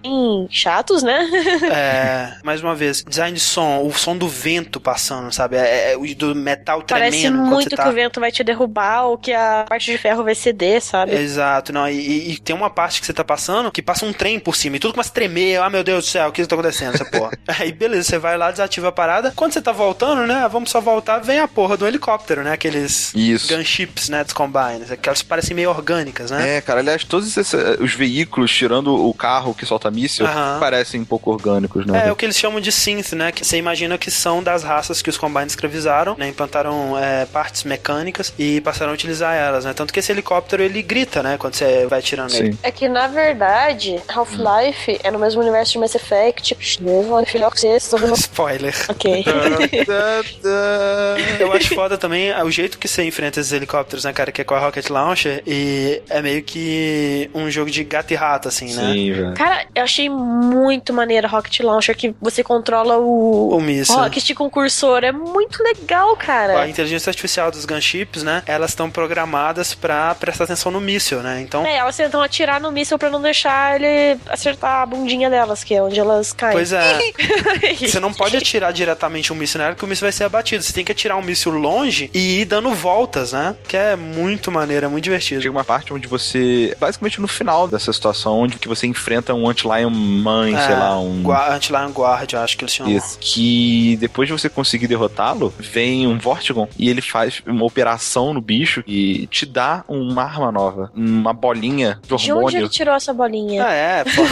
chatos, né? É, mais uma vez, design de som, o som do vento passando, sabe? É, é, o do metal tremendo Parece muito tá... que o vento vai te derrubar ou que a parte de ferro vai ceder, sabe? Exato, não, e, e- tem uma parte que você tá passando que passa um trem por cima e tudo começa a tremer. Ah, meu Deus do céu, o que tá acontecendo, essa porra? Aí, beleza, você vai lá, desativa a parada. Quando você tá voltando, né? Vamos só voltar, vem a porra do helicóptero, né? Aqueles Isso. gunships, né? Dos combines. Aquelas que parecem meio orgânicas, né? É, cara, aliás, todos esses, os veículos, tirando o carro que solta míssil, Aham. parecem um pouco orgânicos, né? É, o que eles chamam de synth, né? Que você imagina que são das raças que os Combines escravizaram, né? Implantaram é, partes mecânicas e passaram a utilizar elas, né? Tanto que esse helicóptero, ele grita, né? Quando você vai tirando ele. Sim. É que, na verdade, Half-Life é no mesmo universo de Mass Effect. Filho, vocês, Spoiler. Ok. Eu acho foda também o jeito que você enfrenta esses helicópteros, né, cara? Que é com a Rocket Launcher e é meio que um jogo de gato e rato, assim, né? Sim, velho. Cara, eu achei muito maneiro a Rocket Launcher, que você controla o, O míssil. Rocket com cursor. É muito legal, A cara. inteligência artificial dos gunships, né? Elas estão programadas pra prestar atenção no míssil, né? Então, É, elas tentam atirar no míssil pra não deixar ele acertar a bundinha delas, que é onde elas caem. pois é. Você não pode atirar diretamente um míssil nela, porque o míssil vai ser abatido. Você tem que atirar um míssil longe e ir dando voltas, né? Que é muito maneiro, é muito divertido. Chega uma parte onde você, basicamente no final dessa situação, onde que você enfrenta um Antlion mãe, sei lá, um... Gua- Anti-Lion Guard, eu acho que eles chamam. Isso. Que depois de você conseguir derrotá-lo, vem um Vortigon e ele faz uma operação no bicho e te dá uma arma nova, uma bolinha de De onde hormônio. ele tirou essa bolinha? Ah, é, pô.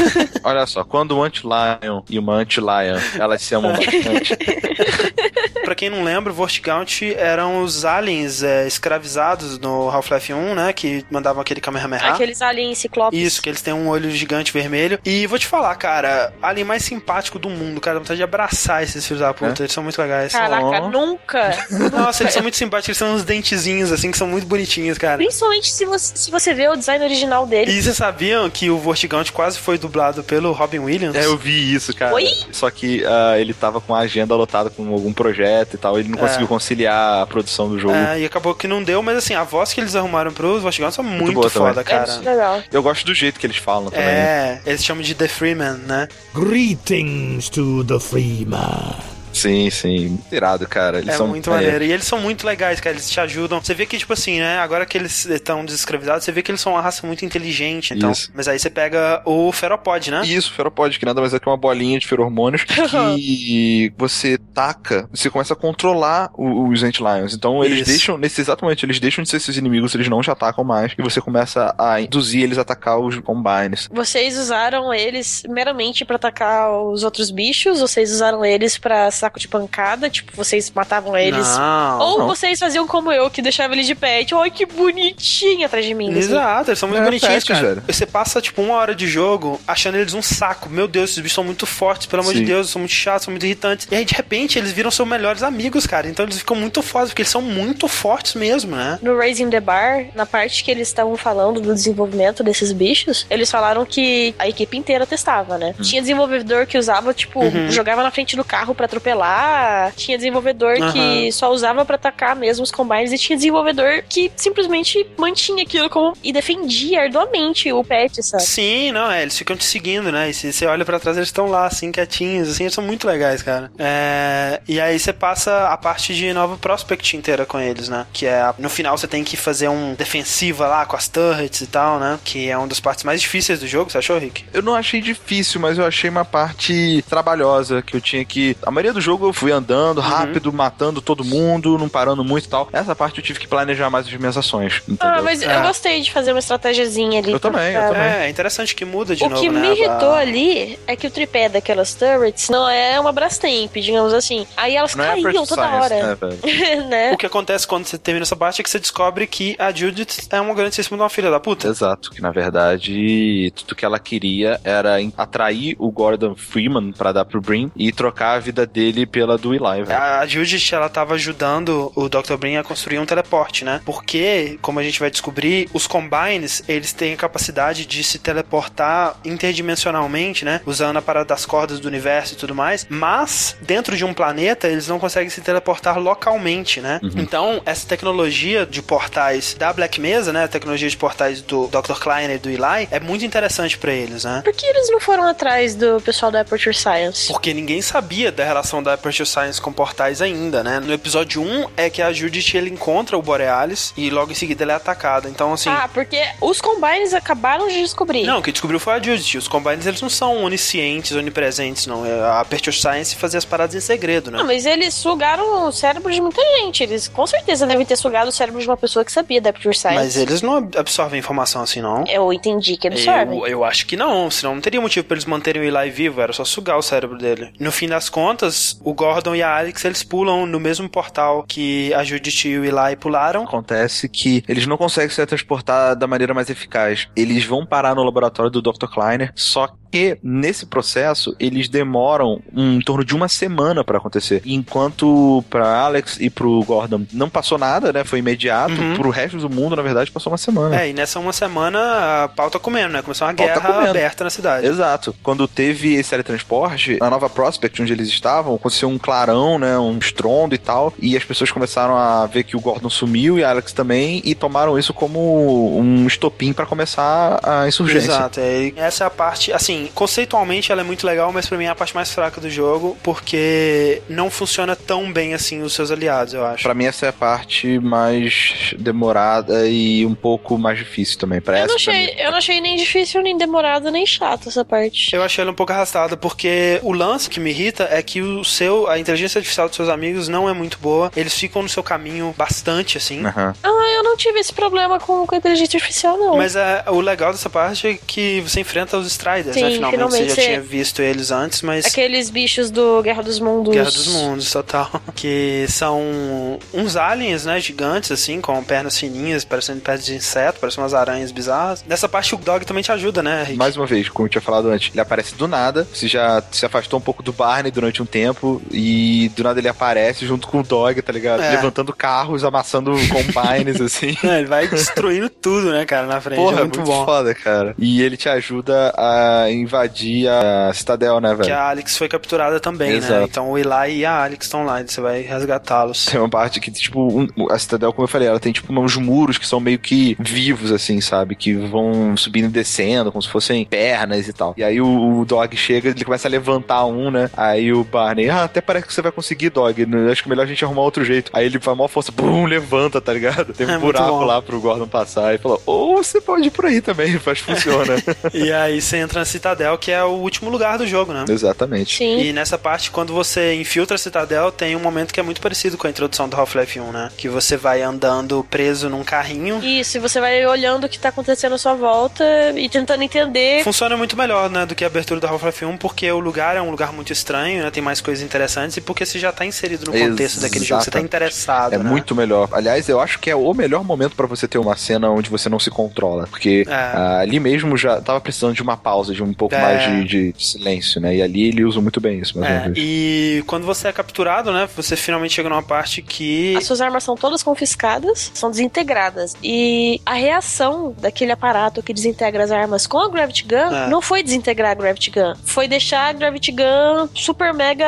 Olha só, quando o Antlion e uma Antlion Lion. Elas se amam bastante. Pra quem não lembra, o Vortigaunt eram os aliens é, escravizados no Half-Life 1, né? Que mandavam aquele Kamehameha. Aqueles aliens ciclopes. Isso, que eles têm um olho gigante vermelho. E vou te falar, cara, alien mais simpático do mundo, cara. Dá vontade de abraçar esses filhos da puta. Eles são muito legais. Caraca, nunca. Nossa, eles são muito simpáticos. Eles têm uns dentezinhos, assim, que são muito bonitinhos, cara. Principalmente se você, se você vê o design original dele. E vocês sabiam que o Vortigaunt quase foi dublado pelo Robin Williams? É, eu vi isso, cara. Oi? Só que ah, ele tava com a agenda lotada com algum projeto e tal. Ele não É. conseguiu conciliar a produção do jogo. É, e acabou que não deu, mas assim, a voz que eles arrumaram pros Vortigaunt são muito, boa também. foda, cara. É legal. Eu gosto do jeito que eles falam também. É, eles chamam de The Freeman, né? Greetings to the Freeman. Sim, sim. Irado, cara. Eles é são muito maneiro. E eles são muito legais, cara. Eles te ajudam. Você vê que, tipo assim, né? Agora que eles estão desescravizados, você vê que eles são uma raça muito inteligente. Então. Isso. Mas aí você pega o Feropod, né? Isso, feropode, que nada mais é que uma bolinha de feromônios que você taca, você começa a controlar o- os Antlions. Então eles Isso. deixam, nesse exato momento, eles deixam de ser seus inimigos, eles não te atacam mais, e você começa a induzir eles a atacar os Combines. Vocês usaram eles meramente pra atacar os outros bichos? Vocês usaram eles pra saco de pancada? Tipo, vocês matavam eles? Não, Ou não. vocês faziam como eu, que deixava eles de pet? Ai, que bonitinho atrás de mim. assim. Exato, eles são muito É, bonitinhos, cara. velho. Você passa, tipo, uma hora de jogo achando eles um saco. Meu Deus, esses bichos são muito fortes, pelo amor de Sim. Deus, são muito chatos, são muito irritantes. E aí, de repente, eles viram seus melhores amigos, cara. Então eles ficam muito fodas, porque eles são muito fortes mesmo, né? No Raising the Bar, na parte que eles estavam falando do desenvolvimento desses bichos, eles falaram que a equipe inteira testava, né? Tinha desenvolvedor que usava, tipo, Uhum. jogava na frente do carro pra atropelar. Tinha desenvolvedor que só usava pra atacar mesmo os combines. E tinha desenvolvedor que simplesmente mantinha aquilo como. e defendia arduamente o pet, sabe? Sim, não, é, eles ficam te seguindo, né? E se você olha pra trás, eles estão lá, assim, quietinhos, assim, eles são muito legais, cara. É, e aí você passa a parte de Nova Prospect inteira com eles, né? Que é, no final você tem que fazer um defensiva lá com as turrets e tal, né? Que é uma das partes mais difíceis do jogo, você achou, Rick? Eu não achei difícil, mas eu achei uma parte trabalhosa, que eu tinha que... A maioria do jogo eu fui andando rápido, matando todo mundo, não parando muito e tal. Essa parte eu tive que planejar mais as minhas ações, entendeu? Ah, mas eu É. gostei de fazer uma estratégiazinha ali. Eu também, eu pra- também. É, é interessante que muda de o novo, que né? me irritou a- ali é que o tripé daquelas turrets não é uma Brastemp, digamos assim. Aí elas Não é caíam Aperture toda Science, hora. né, né? O que acontece quando você termina essa parte é que você descobre que a Judith é uma grandíssima de uma filha da puta. Exato, que na verdade tudo que ela queria era atrair o Gordon Freeman pra dar pro Brim e trocar a vida dele pela do Eli, velho. A Judith, ela tava ajudando o Dr. Brin a construir um teleporte, né? Porque, como a gente vai descobrir, os Combines, eles têm a capacidade de se teleportar interdimensionalmente, né? Usando a parada das cordas do universo e tudo mais. Mas, dentro de um planeta, eles não conseguem se teleportar localmente, né? Então, essa tecnologia de portais da Black Mesa, né? A tecnologia de portais do Dr. Kleiner e do Eli, é muito interessante pra eles, né? Por que eles não foram atrás do pessoal da Aperture Science? Porque ninguém sabia da relação da Aperture Science com portais ainda, né? No episódio 1 é que a Judith ele encontra o Borealis e logo em seguida ela é atacada. Então, assim. Ah, porque os Combines acabaram de descobrir. Não, quem descobriu foi a Judith. Os Combines eles não são oniscientes, onipresentes, não. É, A Aperture Science fazia as paradas em segredo, né? Não, mas eles sugaram o cérebro de muita gente. Eles com certeza devem ter sugado o cérebro de uma pessoa que sabia da Aperture Science. Mas eles não absorvem informação assim, não. Eu entendi que absorvem. Eu, eu acho que não, senão não teria motivo pra eles manterem o Eli vivo, era só sugar o cérebro dele. No fim das contas, o Gordon e a Alex eles pulam no mesmo portal que a Judith e o Eli pularam. Acontece que eles não conseguem se transportar da maneira mais eficaz. Eles vão parar no laboratório do Dr. Kleiner, só que nesse processo eles demoram um, em torno de uma semana pra acontecer. Enquanto pra Alex e pro Gordon não passou nada, né? Foi imediato. Uhum. Pro resto do mundo, na verdade, passou uma semana. É, e nessa uma semana a pau tá comendo, né? Começou uma tá guerra comendo. aberta na cidade. Exato. Quando teve esse teletransporte, na Nova Prospect, onde eles estavam, aconteceu um clarão, né? Um estrondo e tal. E as pessoas começaram a ver que o Gordon sumiu e a Alex também, e tomaram isso como um estopim pra começar a insurgência. Exato, é, essa é a parte, assim, conceitualmente ela é muito legal, mas pra mim é a parte mais fraca do jogo, porque não funciona tão bem assim os seus aliados, eu acho. Pra mim, essa é a parte mais demorada e um pouco mais difícil também. Pra Eu essa, não, pra achei, mim. eu não achei nem difícil, nem demorado, nem chato essa parte. Eu achei ela um pouco arrastada, porque o lance que me irrita é que o seu, a inteligência artificial dos seus amigos não é muito boa. Eles ficam no seu caminho bastante, assim. Aham. Ah, eu não tive esse problema com, com a inteligência artificial, não. Mas é, o legal dessa parte é que você enfrenta os Striders, Sim. Né? Sim, Finalmente, você finalmente já você- tinha visto eles antes, mas. Aqueles bichos do Guerra dos Mundos. Guerra dos Mundos, total. Que são uns aliens, né? Gigantes, assim, com pernas fininhas, parecendo pernas de inseto, parecem umas aranhas bizarras. Nessa parte o Dog também te ajuda, né, Rick? Mais uma vez, como eu tinha falado antes, ele aparece do nada. Você já se afastou um pouco do Barney durante um tempo e do nada ele aparece junto com o Dog, tá ligado? É. Levantando carros, amassando combines, assim. É, ele vai destruindo tudo, né, cara, na frente. Porra, é muito, bom. foda, cara. E ele te ajuda a invadir a Citadel, né, Que velho? a Alex foi capturada também, né? Exato. Então o Eli e a Alex estão lá, você vai resgatá-los. Tem uma parte que, tipo, um- a Citadel, como eu falei, ela tem, tipo, uns muros que são meio que vivos, assim, sabe? Que vão subindo e descendo, como se fossem pernas e tal. E aí o, o Dog chega, ele começa a levantar um, né? Aí o Barney, ah, até parece que você vai conseguir, Dog. né? Acho que é melhor a gente arrumar outro jeito. Aí ele faz maior força, bum, levanta, tá ligado? Tem um É buraco lá pro Gordon passar. E fala, ou você pode ir por aí também, faz funciona. E aí você entra na Citadel, que é o último lugar do jogo, né? Exatamente. Sim. E nessa parte, quando você infiltra a Citadel, tem um momento que é muito parecido com a introdução do Half-Life 1, né? Que você vai andando preso num carrinho. Isso, e você vai olhando o que tá acontecendo à sua volta e tentando entender. Funciona muito melhor, né, do que a abertura do Half-Life 1, porque o lugar é um lugar muito estranho, né? Tem mais coisas interessantes e porque você já tá inserido no contexto daquele jogo, você tá interessado, É né? muito melhor. Aliás, eu acho que é o melhor momento pra você ter uma cena onde você não se controla. Porque É. ah, ali mesmo já tava precisando de uma pausa, de um pouco É. mais de, de silêncio, né? E ali ele usa muito bem isso, mais uma É, vez. e quando você é capturado, né, você finalmente chega numa parte que As suas armas são todas confiscadas, são desintegradas. E a reação daquele aparato que desintegra as armas com a Gravity Gun É. não foi desintegrar a Gravity Gun, foi deixar a Gravity Gun super mega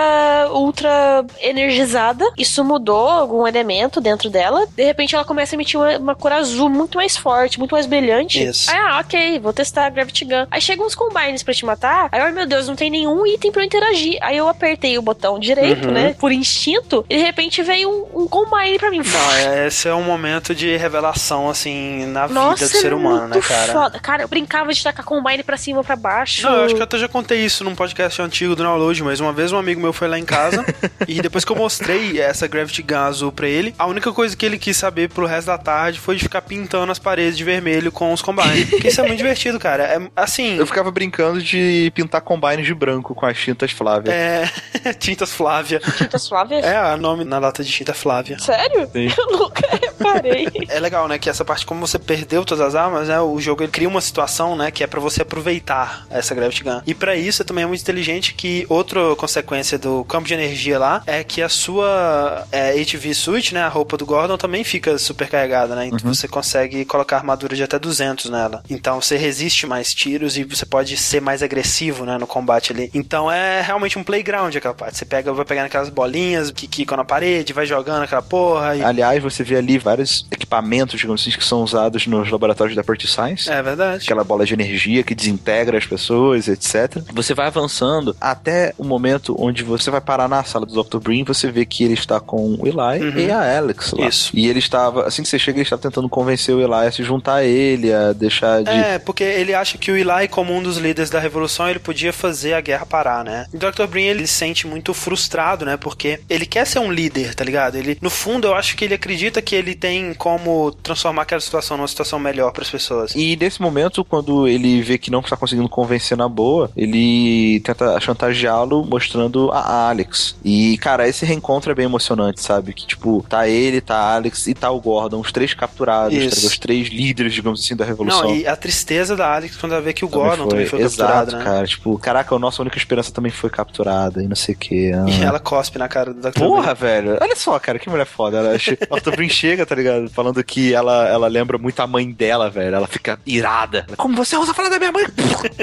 ultra energizada. Isso mudou algum elemento dentro dela. De repente ela começa a emitir uma, uma cor azul muito mais forte, muito mais brilhante. Isso. Ah, ok, vou testar a Gravity Gun. Aí chegam uns combines pra te matar. Aí, ai meu Deus, não tem nenhum item pra eu interagir. Aí eu apertei o botão direito, Uhum. né? Por instinto. E de repente veio um, um combine pra mim. Não, é- esse é um momento de revelação, assim, na Nossa, vida do ser é humano, né, cara? Foda. Cara, eu brincava de tacar combine pra cima ou pra baixo. Não, eu acho que eu até já contei isso num podcast antigo do download, mas uma vez um amigo meu foi lá em casa e depois que eu mostrei essa Gravity Gun azul pra ele, a única coisa que ele quis saber pro resto da tarde foi de ficar pintando as paredes de vermelho com os combines. Porque isso é muito divertido, cara. É assim. Eu ficava brincando de pintar combines de branco com as tintas Flávia. É. Tintas Flávia. Tinta suave? É, o nome na lata de tinta é Flávia. Sério? Sim. Eu nunca reparei. É legal, né? Que essa parte, como você perdeu todas as armas, né? O jogo ele cria uma situação, né? Que é pra você aproveitar essa Gravity Gun. E pra isso também é muito inteligente que outra consequência do campo de energia lá é que a sua é, HV Suit, né? A roupa do Gordon também fica super carregada, né? Então você consegue colocar armadura de até 200 nela. Então você resiste mais tiros e você pode ser mais agressivo, né? No combate ali. Então é realmente um playground aquela parte. Você pega, vai pegando aquelas bolinhas que quicam na parede, vai jogando aquela porra. E... Aliás, você vê ali vários equipamentos, digamos assim, que são usados nos laboratórios da Pert Science. É verdade. Aquela bola de energia que desintegra as pessoas, etc. Você vai avançando até o momento onde você vai parar na sala do Dr. Breen, você vê que ele está com o Eli Uhum. e a Alex lá. Isso. E ele estava, assim que você chega, ele estava tentando convencer o Eli a se juntar a ele, a deixar de. É, porque ele acha que o Eli, como um dos líderes da revolução, ele podia fazer a guerra parar, né? O Dr. Breen, ele se sente muito frustrado, né? Porque ele quer ser um líder, tá ligado? Ele, no fundo, eu acho que ele acredita que ele tem como transformar aquela situação numa situação melhor para as pessoas. E nesse momento, quando ele vê que não está conseguindo convencer na boa, ele tenta chantageá-lo mostrando a Alex. E, cara, esse reencontro é bem emocionante, sabe? Que, tipo, tá ele, tá a Alex e tá o Gordon, os três capturados, tá os três líderes, digamos assim, da revolução. Não, e a tristeza da Alex quando ela vê que o Também Gordon também foi capturado, né? cara. Tipo, caraca, a nossa única esperança também foi capturada e não sei o que. E ela cospe na cara do Dr. Porra, velho. Olha só, cara, que mulher foda. Ela, che- a Dr. Brin chega, tá ligado? Falando que ela, ela lembra muito a mãe dela, velho. Ela fica irada. Como você ousa falar da minha mãe?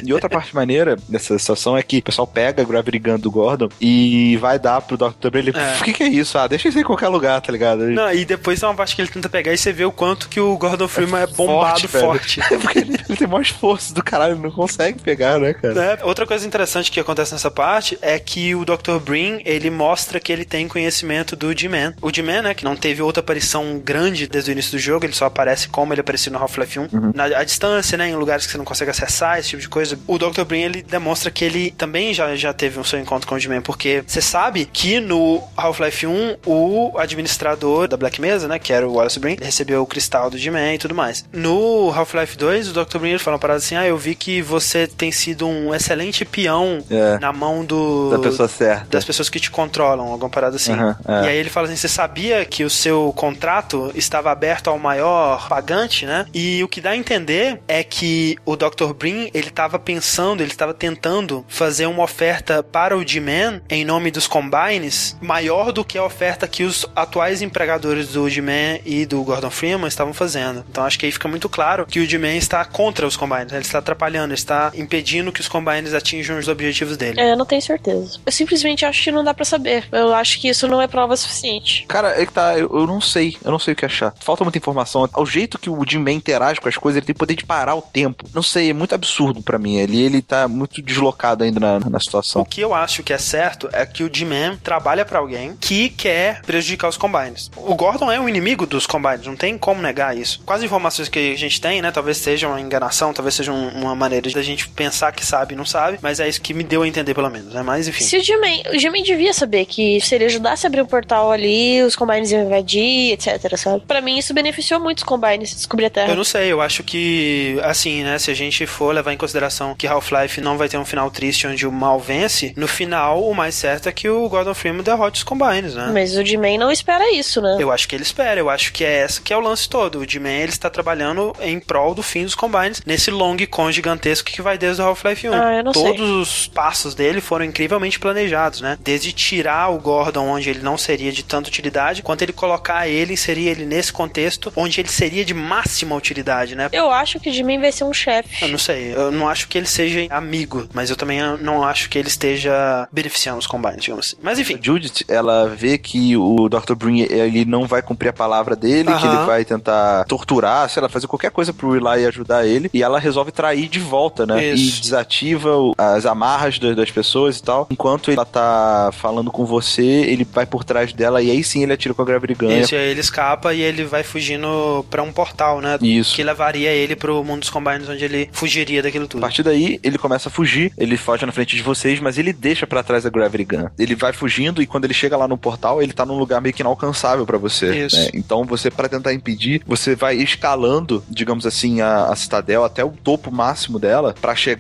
e outra parte maneira dessa situação é que o pessoal pega a Gravity Gun do Gordon e vai dar pro Dr. Brin. Ele, É. o que que é isso? Ah, deixa isso em qualquer lugar, tá ligado? Não, e depois tem uma parte que ele tenta pegar e você vê o quanto que o Gordon Freeman é, bombado velho. forte. Porque ele, ele tem mais esforço do caralho, ele não consegue pegar, né, cara? É, Outra coisa interessante que acontece nessa parte é que o Dr. Breen, ele mostra que ele tem conhecimento do G-Man. O G-Man, né, que não teve outra aparição grande desde o início do jogo, ele só aparece como ele aparecia no Half-Life 1, Uhum. na à distância, né, em lugares que você não consegue acessar, esse tipo de coisa. O Dr. Brin, ele demonstra que ele também já, já teve um seu encontro com o G-Man, porque você sabe que no Half-Life 1, o administrador da Black Mesa, né, que era o Wallace Brin, recebeu o cristal do G-Man e tudo mais. No Half-Life 2, o Dr. Brin, ele fala uma parada assim, ah, eu vi que você tem sido um excelente peão É. na mão do... Da pessoa certa. Das pessoas que te controlam, alguma parada assim. Aham, é. E aí ele fala assim: você sabia que o seu contrato estava aberto ao maior pagante, né? E o que dá a entender é que o Dr. Brin, ele estava pensando, ele estava tentando fazer uma oferta para o G-Man em nome dos Combines maior do que a oferta que os atuais empregadores do G-Man e do Gordon Freeman estavam fazendo. Então acho que aí fica muito claro que o G-Man está contra os Combines, né? ele está atrapalhando, ele está impedindo que os Combines atinjam os objetivos dele. É, eu não tenho certeza. Eu simplesmente acho que não dá pra saber. Eu acho que isso não é prova suficiente. Cara, é que tá, eu, eu não sei, eu não sei o que achar. Falta muita informação. Ao jeito que o Jim Man interage com as coisas, ele tem poder de parar o tempo. Não sei, é muito absurdo pra mim. Ele, ele tá muito deslocado ainda na, na situação. O que eu acho que é certo é que o G-Man trabalha pra alguém que quer prejudicar os Combines. O Gordon é um inimigo dos Combines, não tem como negar isso. As informações que a gente tem, né, talvez seja uma enganação, talvez seja um- uma maneira de a gente pensar que sabe não sabe, mas é isso que me deu a entender pelo menos, né? Mas enfim. Se o Jimin, o Jimin devia saber que se ele ajudasse a abrir um portal ali, os Combines iam invadir, etc, sabe? Pra mim isso beneficiou muito os Combines, descobrir a Terra. Eu não sei, eu acho que, assim, né, se a gente for levar em consideração que Half-Life não vai ter um final triste onde o mal vence, no final o mais certo é que o Gordon Freeman derrote os Combines, né? Mas o Jimin não espera isso, né? Eu acho que ele espera, eu acho que é essa que é o lance todo. O G-Man ele está trabalhando em prol do fim dos Combines nesse long con gigantesco que vai desde o Half-Life 1. Ah, eu não Todos sei. os passos dele foram incrivelmente planejados, né? Desde tirar o Gordon onde ele não seria de tanta utilidade, quanto ele colocar ele, inserir ele nesse contexto onde ele seria de máxima utilidade, né? Eu acho que o Jimin vai ser um chefe. Eu não sei, eu não acho que ele seja amigo, mas eu também não acho que ele esteja beneficiando os Combines, digamos assim. Mas enfim. Judith, ela vê que o Dr. Brin, ele não vai cumprir a palavra dele, que ele vai tentar torturar, sei lá, fazer qualquer coisa pro Eli ajudar ele, e ela resolve trair de volta, né? Isso. E desativa as amarras da- das pessoas e tal. Enquanto ela tá falando com você, ele vai por trás dela e aí sim ele atira com a Gravity Gun. Isso, aí ele escapa e ele vai fugindo pra um portal, né? Isso. Que levaria ele pro mundo dos Combines, onde ele fugiria daquilo A tudo. partir daí, ele começa a fugir, ele foge na frente de vocês, mas ele deixa pra trás a Gravity Gun. Ele vai fugindo e quando ele chega lá no portal, ele tá num lugar meio que inalcançável pra você. Isso. né? Então, você, pra tentar impedir, você vai escalando, digamos assim, a, a citadel até o topo máximo dela pra chegar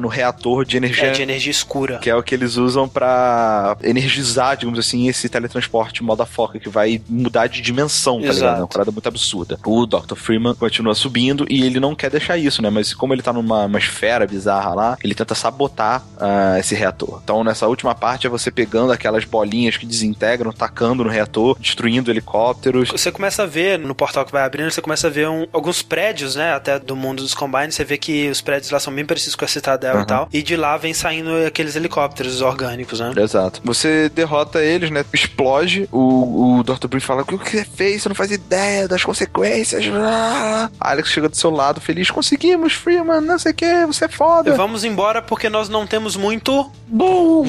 no reator de energia. É de energia escura. Que é o que eles usam pra energizar, digamos assim, esse teletransporte moda foca, que vai mudar de dimensão, tá Exato. ligado? É uma parada muito absurda. O Dr. Freeman continua subindo e ele não quer deixar isso, né? Mas como ele tá numa uma esfera bizarra lá, ele tenta sabotar ah, esse reator. Então, nessa última parte, é você pegando aquelas bolinhas que desintegram, tacando no reator, destruindo helicópteros. Você começa a ver no portal que vai abrindo, você começa a ver um- alguns prédios, né? Até do mundo dos Combines. Você vê que os prédios lá são bem parecidos com a Citadel Uhum. e tal. E de lá vem saindo aqueles helicópteros orgânicos, né? Exato. Você derrota eles, né? Explode. O, o Dr. Brin fala: O que você fez? Você não faz ideia das consequências. Ah. Alex chega do seu lado, feliz. Conseguimos, Freeman. Não sei o que, você é foda. Vamos embora porque nós não temos muito. Bum!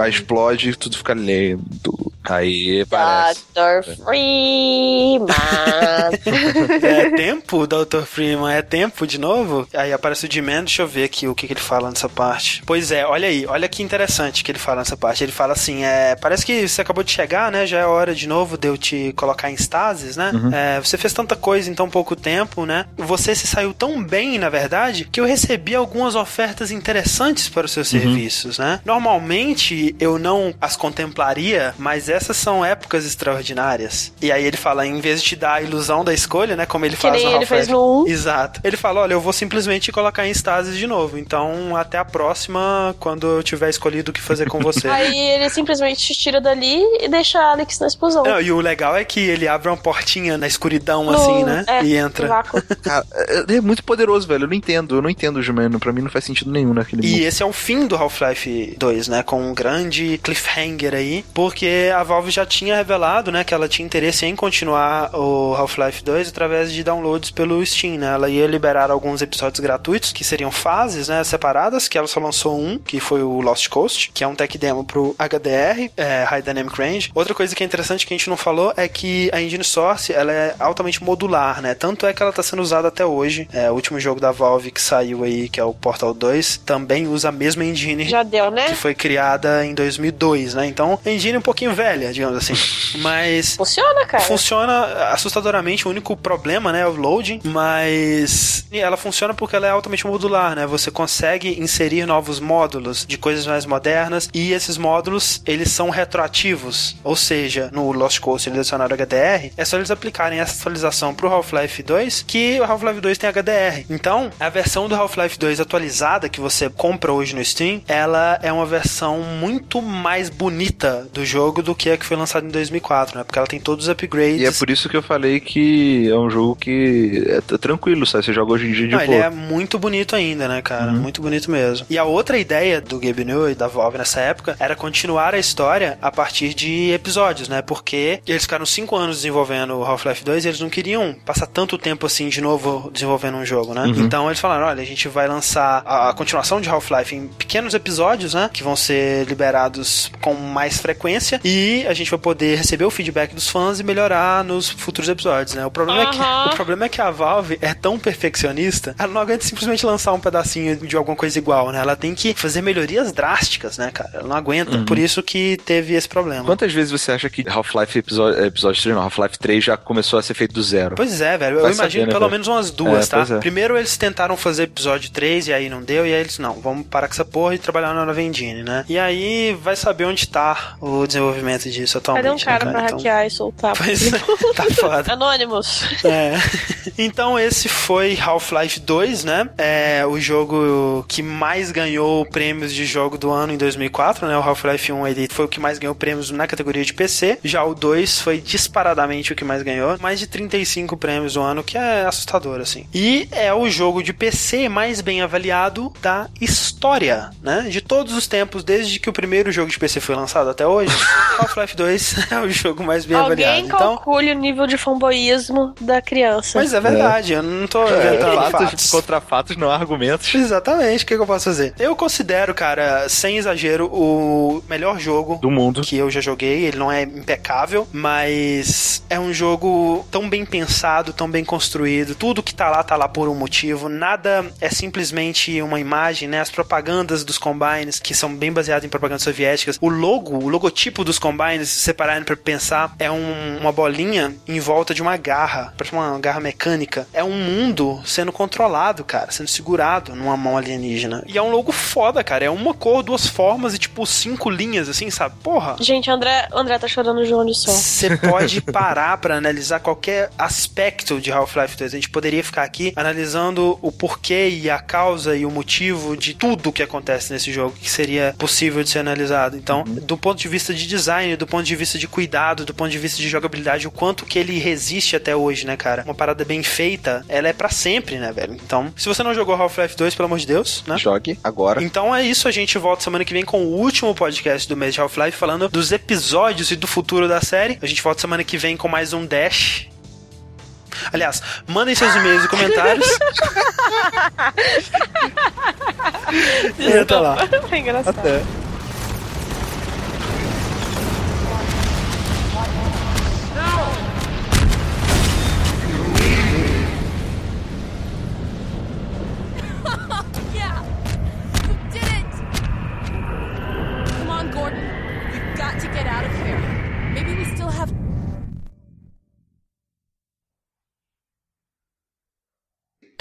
Aí explode e tudo fica lento. Aí parece. Dr. Freeman. É tempo, Dr. Freeman? É tempo de novo? Aí aparece o G-Man, deixa eu ver aqui o que, que ele fala nessa parte. Pois é, olha aí, olha que interessante que ele fala nessa parte. Ele fala assim: é, parece que você acabou de chegar, né? Já é hora de novo de eu te colocar em stasis, né? Uhum. É, você fez tanta coisa em tão pouco tempo, né? Você se saiu tão bem, na verdade, que eu recebi algumas ofertas interessantes para os seus Uhum. serviços, né? Normalmente eu não as contemplaria, mas essas são épocas extraordinárias. E aí ele fala, em vez de te dar a ilusão da escolha, né? Como ele Que faz nem no ele fez no 1. Exato. Ele fala, olha, eu vou simplesmente te colocar em estasis de novo. Então, até a próxima, quando eu tiver escolhido o que fazer com você. Aí ele simplesmente te tira dali e deixa a Alex na explosão. Não, e o legal é que ele abre uma portinha na escuridão, No- assim, né? é, e entra. Cara, é é muito poderoso, velho. Eu não entendo. Eu não entendo o Jumano. Pra mim não faz sentido nenhum naquele E mundo. esse é o fim do Half-Life 2, né? Com um grande cliffhanger aí, porque a Valve já tinha revelado, né, que ela tinha interesse em continuar o Half-Life 2 através de downloads pelo Steam, né? Ela ia liberar alguns episódios gratuitos, que seriam fases, né, separadas, que ela só lançou um, que foi o Lost Coast, que é um tech demo pro HDR, é, High Dynamic Range. Outra coisa que é interessante que a gente não falou é que a engine source, ela é altamente modular, né? Tanto é que ela está sendo usada até hoje. É, o último jogo da Valve que saiu aí, que é o Portal 2, também usa a mesma engine Já deu, né? que foi criada em 2002, né? Então, engine é um pouquinho velha, digamos assim. Mas Funciona, cara. Funciona assustadoramente, o único problema, né, é o loading, mas ela funciona porque ela é altamente modular, né? Você consegue inserir novos módulos de coisas mais modernas e esses módulos, eles são retroativos, ou seja, no Lost Coast eles adicionaram HDR, é só eles aplicarem essa atualização pro Half-Life 2 que o Half-Life 2 tem HDR. Então, a versão do Half-Life 2 atualizada que você compra hoje no Steam, ela é uma versão muito mais bonita do jogo do que a que foi lançada em 2004, né? Porque ela tem todos os upgrades. E é por isso que eu falei que é um jogo que é tranquilo, sabe? Você joga hoje em dia de Não, ele é muito bonito ainda, né, cara? Uhum. Muito bonito mesmo. E a outra ideia do Gabe New e da Valve nessa época era continuar a história a partir de episódios, né? Porque eles ficaram cinco anos desenvolvendo o Half-Life 2 e eles não queriam passar tanto tempo assim de novo desenvolvendo um jogo, né? Uhum. Então eles falaram: olha, a gente vai lançar a, a continuação de Half-Life em pequenos episódios, né? Que vão ser liberados com mais frequência e a gente vai poder receber o feedback dos fãs e melhorar nos futuros episódios, né? O problema, é, que, o problema é que a Valve é tão perfeccionista, ela não aguenta simplesmente lançar um pedacinho de alguma coisa igual, né? Ela tem que fazer melhorias drásticas, né, cara? Ela não aguenta. Uhum. Por isso que teve esse problema. Quantas vezes você acha que Half-Life episódio, episódio 3, não, Half-Life 3 já começou a ser feito do zero? Pois é, velho. Eu Vai imagino saber, né, pelo velho? menos umas duas, É, tá? é. Primeiro eles tentaram fazer episódio 3 e aí não deu, e aí eles, não, vamos parar com essa porra e trabalhar na nova engine, né? E aí vai saber onde tá o desenvolvimento disso atualmente. Cadê um né, cara pra Então- hackear e soltar? Pois é, tá foda. Anônimos. É. Então esse foi Half-Life 2, né? É o jogo que mais ganhou prêmios de jogo do ano em 2004, né? O Half-Life 1 ele foi o que mais ganhou prêmios na categoria de PC. Já o 2 foi disparadamente o que mais ganhou, mais de 35 prêmios no ano, que é assustador assim. E é o jogo de PC mais bem avaliado da história, né? De todos os tempos, desde que o primeiro jogo de PC foi lançado até hoje, Half-Life 2 é o jogo mais bem Alguém avaliado. Então, calcule o nível de fanboísmo da criança. mas é verdade, eu não tô É, inventando fatos, fatos. contra fatos, não há argumentos. Exatamente, o que, que eu posso fazer? Eu considero, cara, sem exagero, o melhor jogo do mundo que eu já joguei. Ele não é impecável, mas é um jogo tão bem pensado, tão bem construído. Tudo que tá lá, tá lá por um motivo. Nada é simplesmente uma imagem, né? As propagandas dos Combines, que são bem baseadas em propagandas soviéticas. O logo, o logotipo dos Combines, se separarem pra pensar, é um- uma bolinha em volta de uma garra, parece uma garra mecânica. É um mundo sendo controlado, cara, sendo segurado numa mão alienígena. E é um logo foda, cara. É uma cor, duas formas e tipo cinco linhas, assim, sabe? Porra. Gente, André, André tá chorando de onde só. Você pode parar pra analisar qualquer aspecto de Half-Life 2. A gente poderia ficar aqui analisando o porquê e a causa e o motivo de tudo que acontece nesse jogo que seria possível de ser analisado. Então, do ponto de vista de design, do ponto de vista de cuidado, do ponto de vista de jogabilidade, o quanto que ele resiste até hoje, né, cara? Uma parada bem feita, ela é pra sempre, né, velho? Então, se você não jogou Half-Life 2, pelo amor de Deus, né? Jogue agora. Então é isso, a gente volta semana que vem com o último podcast do mês de Half-Life, falando dos episódios e do futuro da série. A gente volta semana que vem com mais um Dash. Aliás, mandem seus e-mails e comentários. e até lá. É engraçado. Até.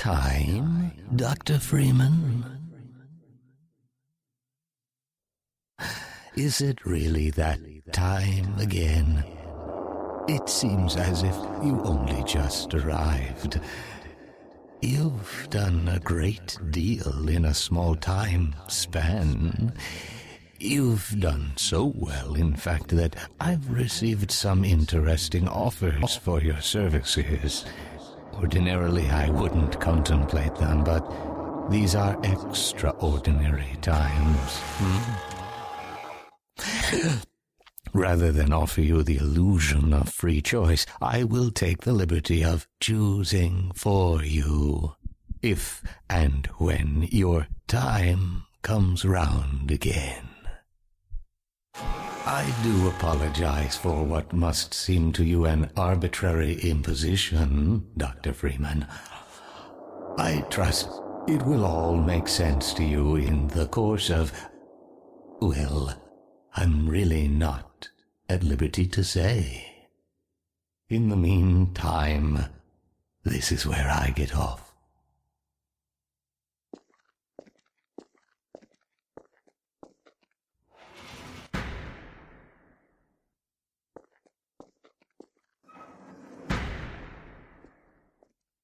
Time, Dr. Freeman? Is it really that time again? It seems as if you only just arrived. You've done a great deal in a small time span. You've done so well, in fact, that I've received some interesting offers for your services. Ordinarily, I wouldn't contemplate them, but these are extraordinary times. Hmm? Rather than offer you the illusion of free choice, I will take the liberty of choosing for you. If and when your time comes round again. I do apologize for what must seem to you an arbitrary imposition, Dr. Freeman. I trust it will all make sense to you in the course of. Well, I'm really not at liberty to say. In the meantime, this is where I get off.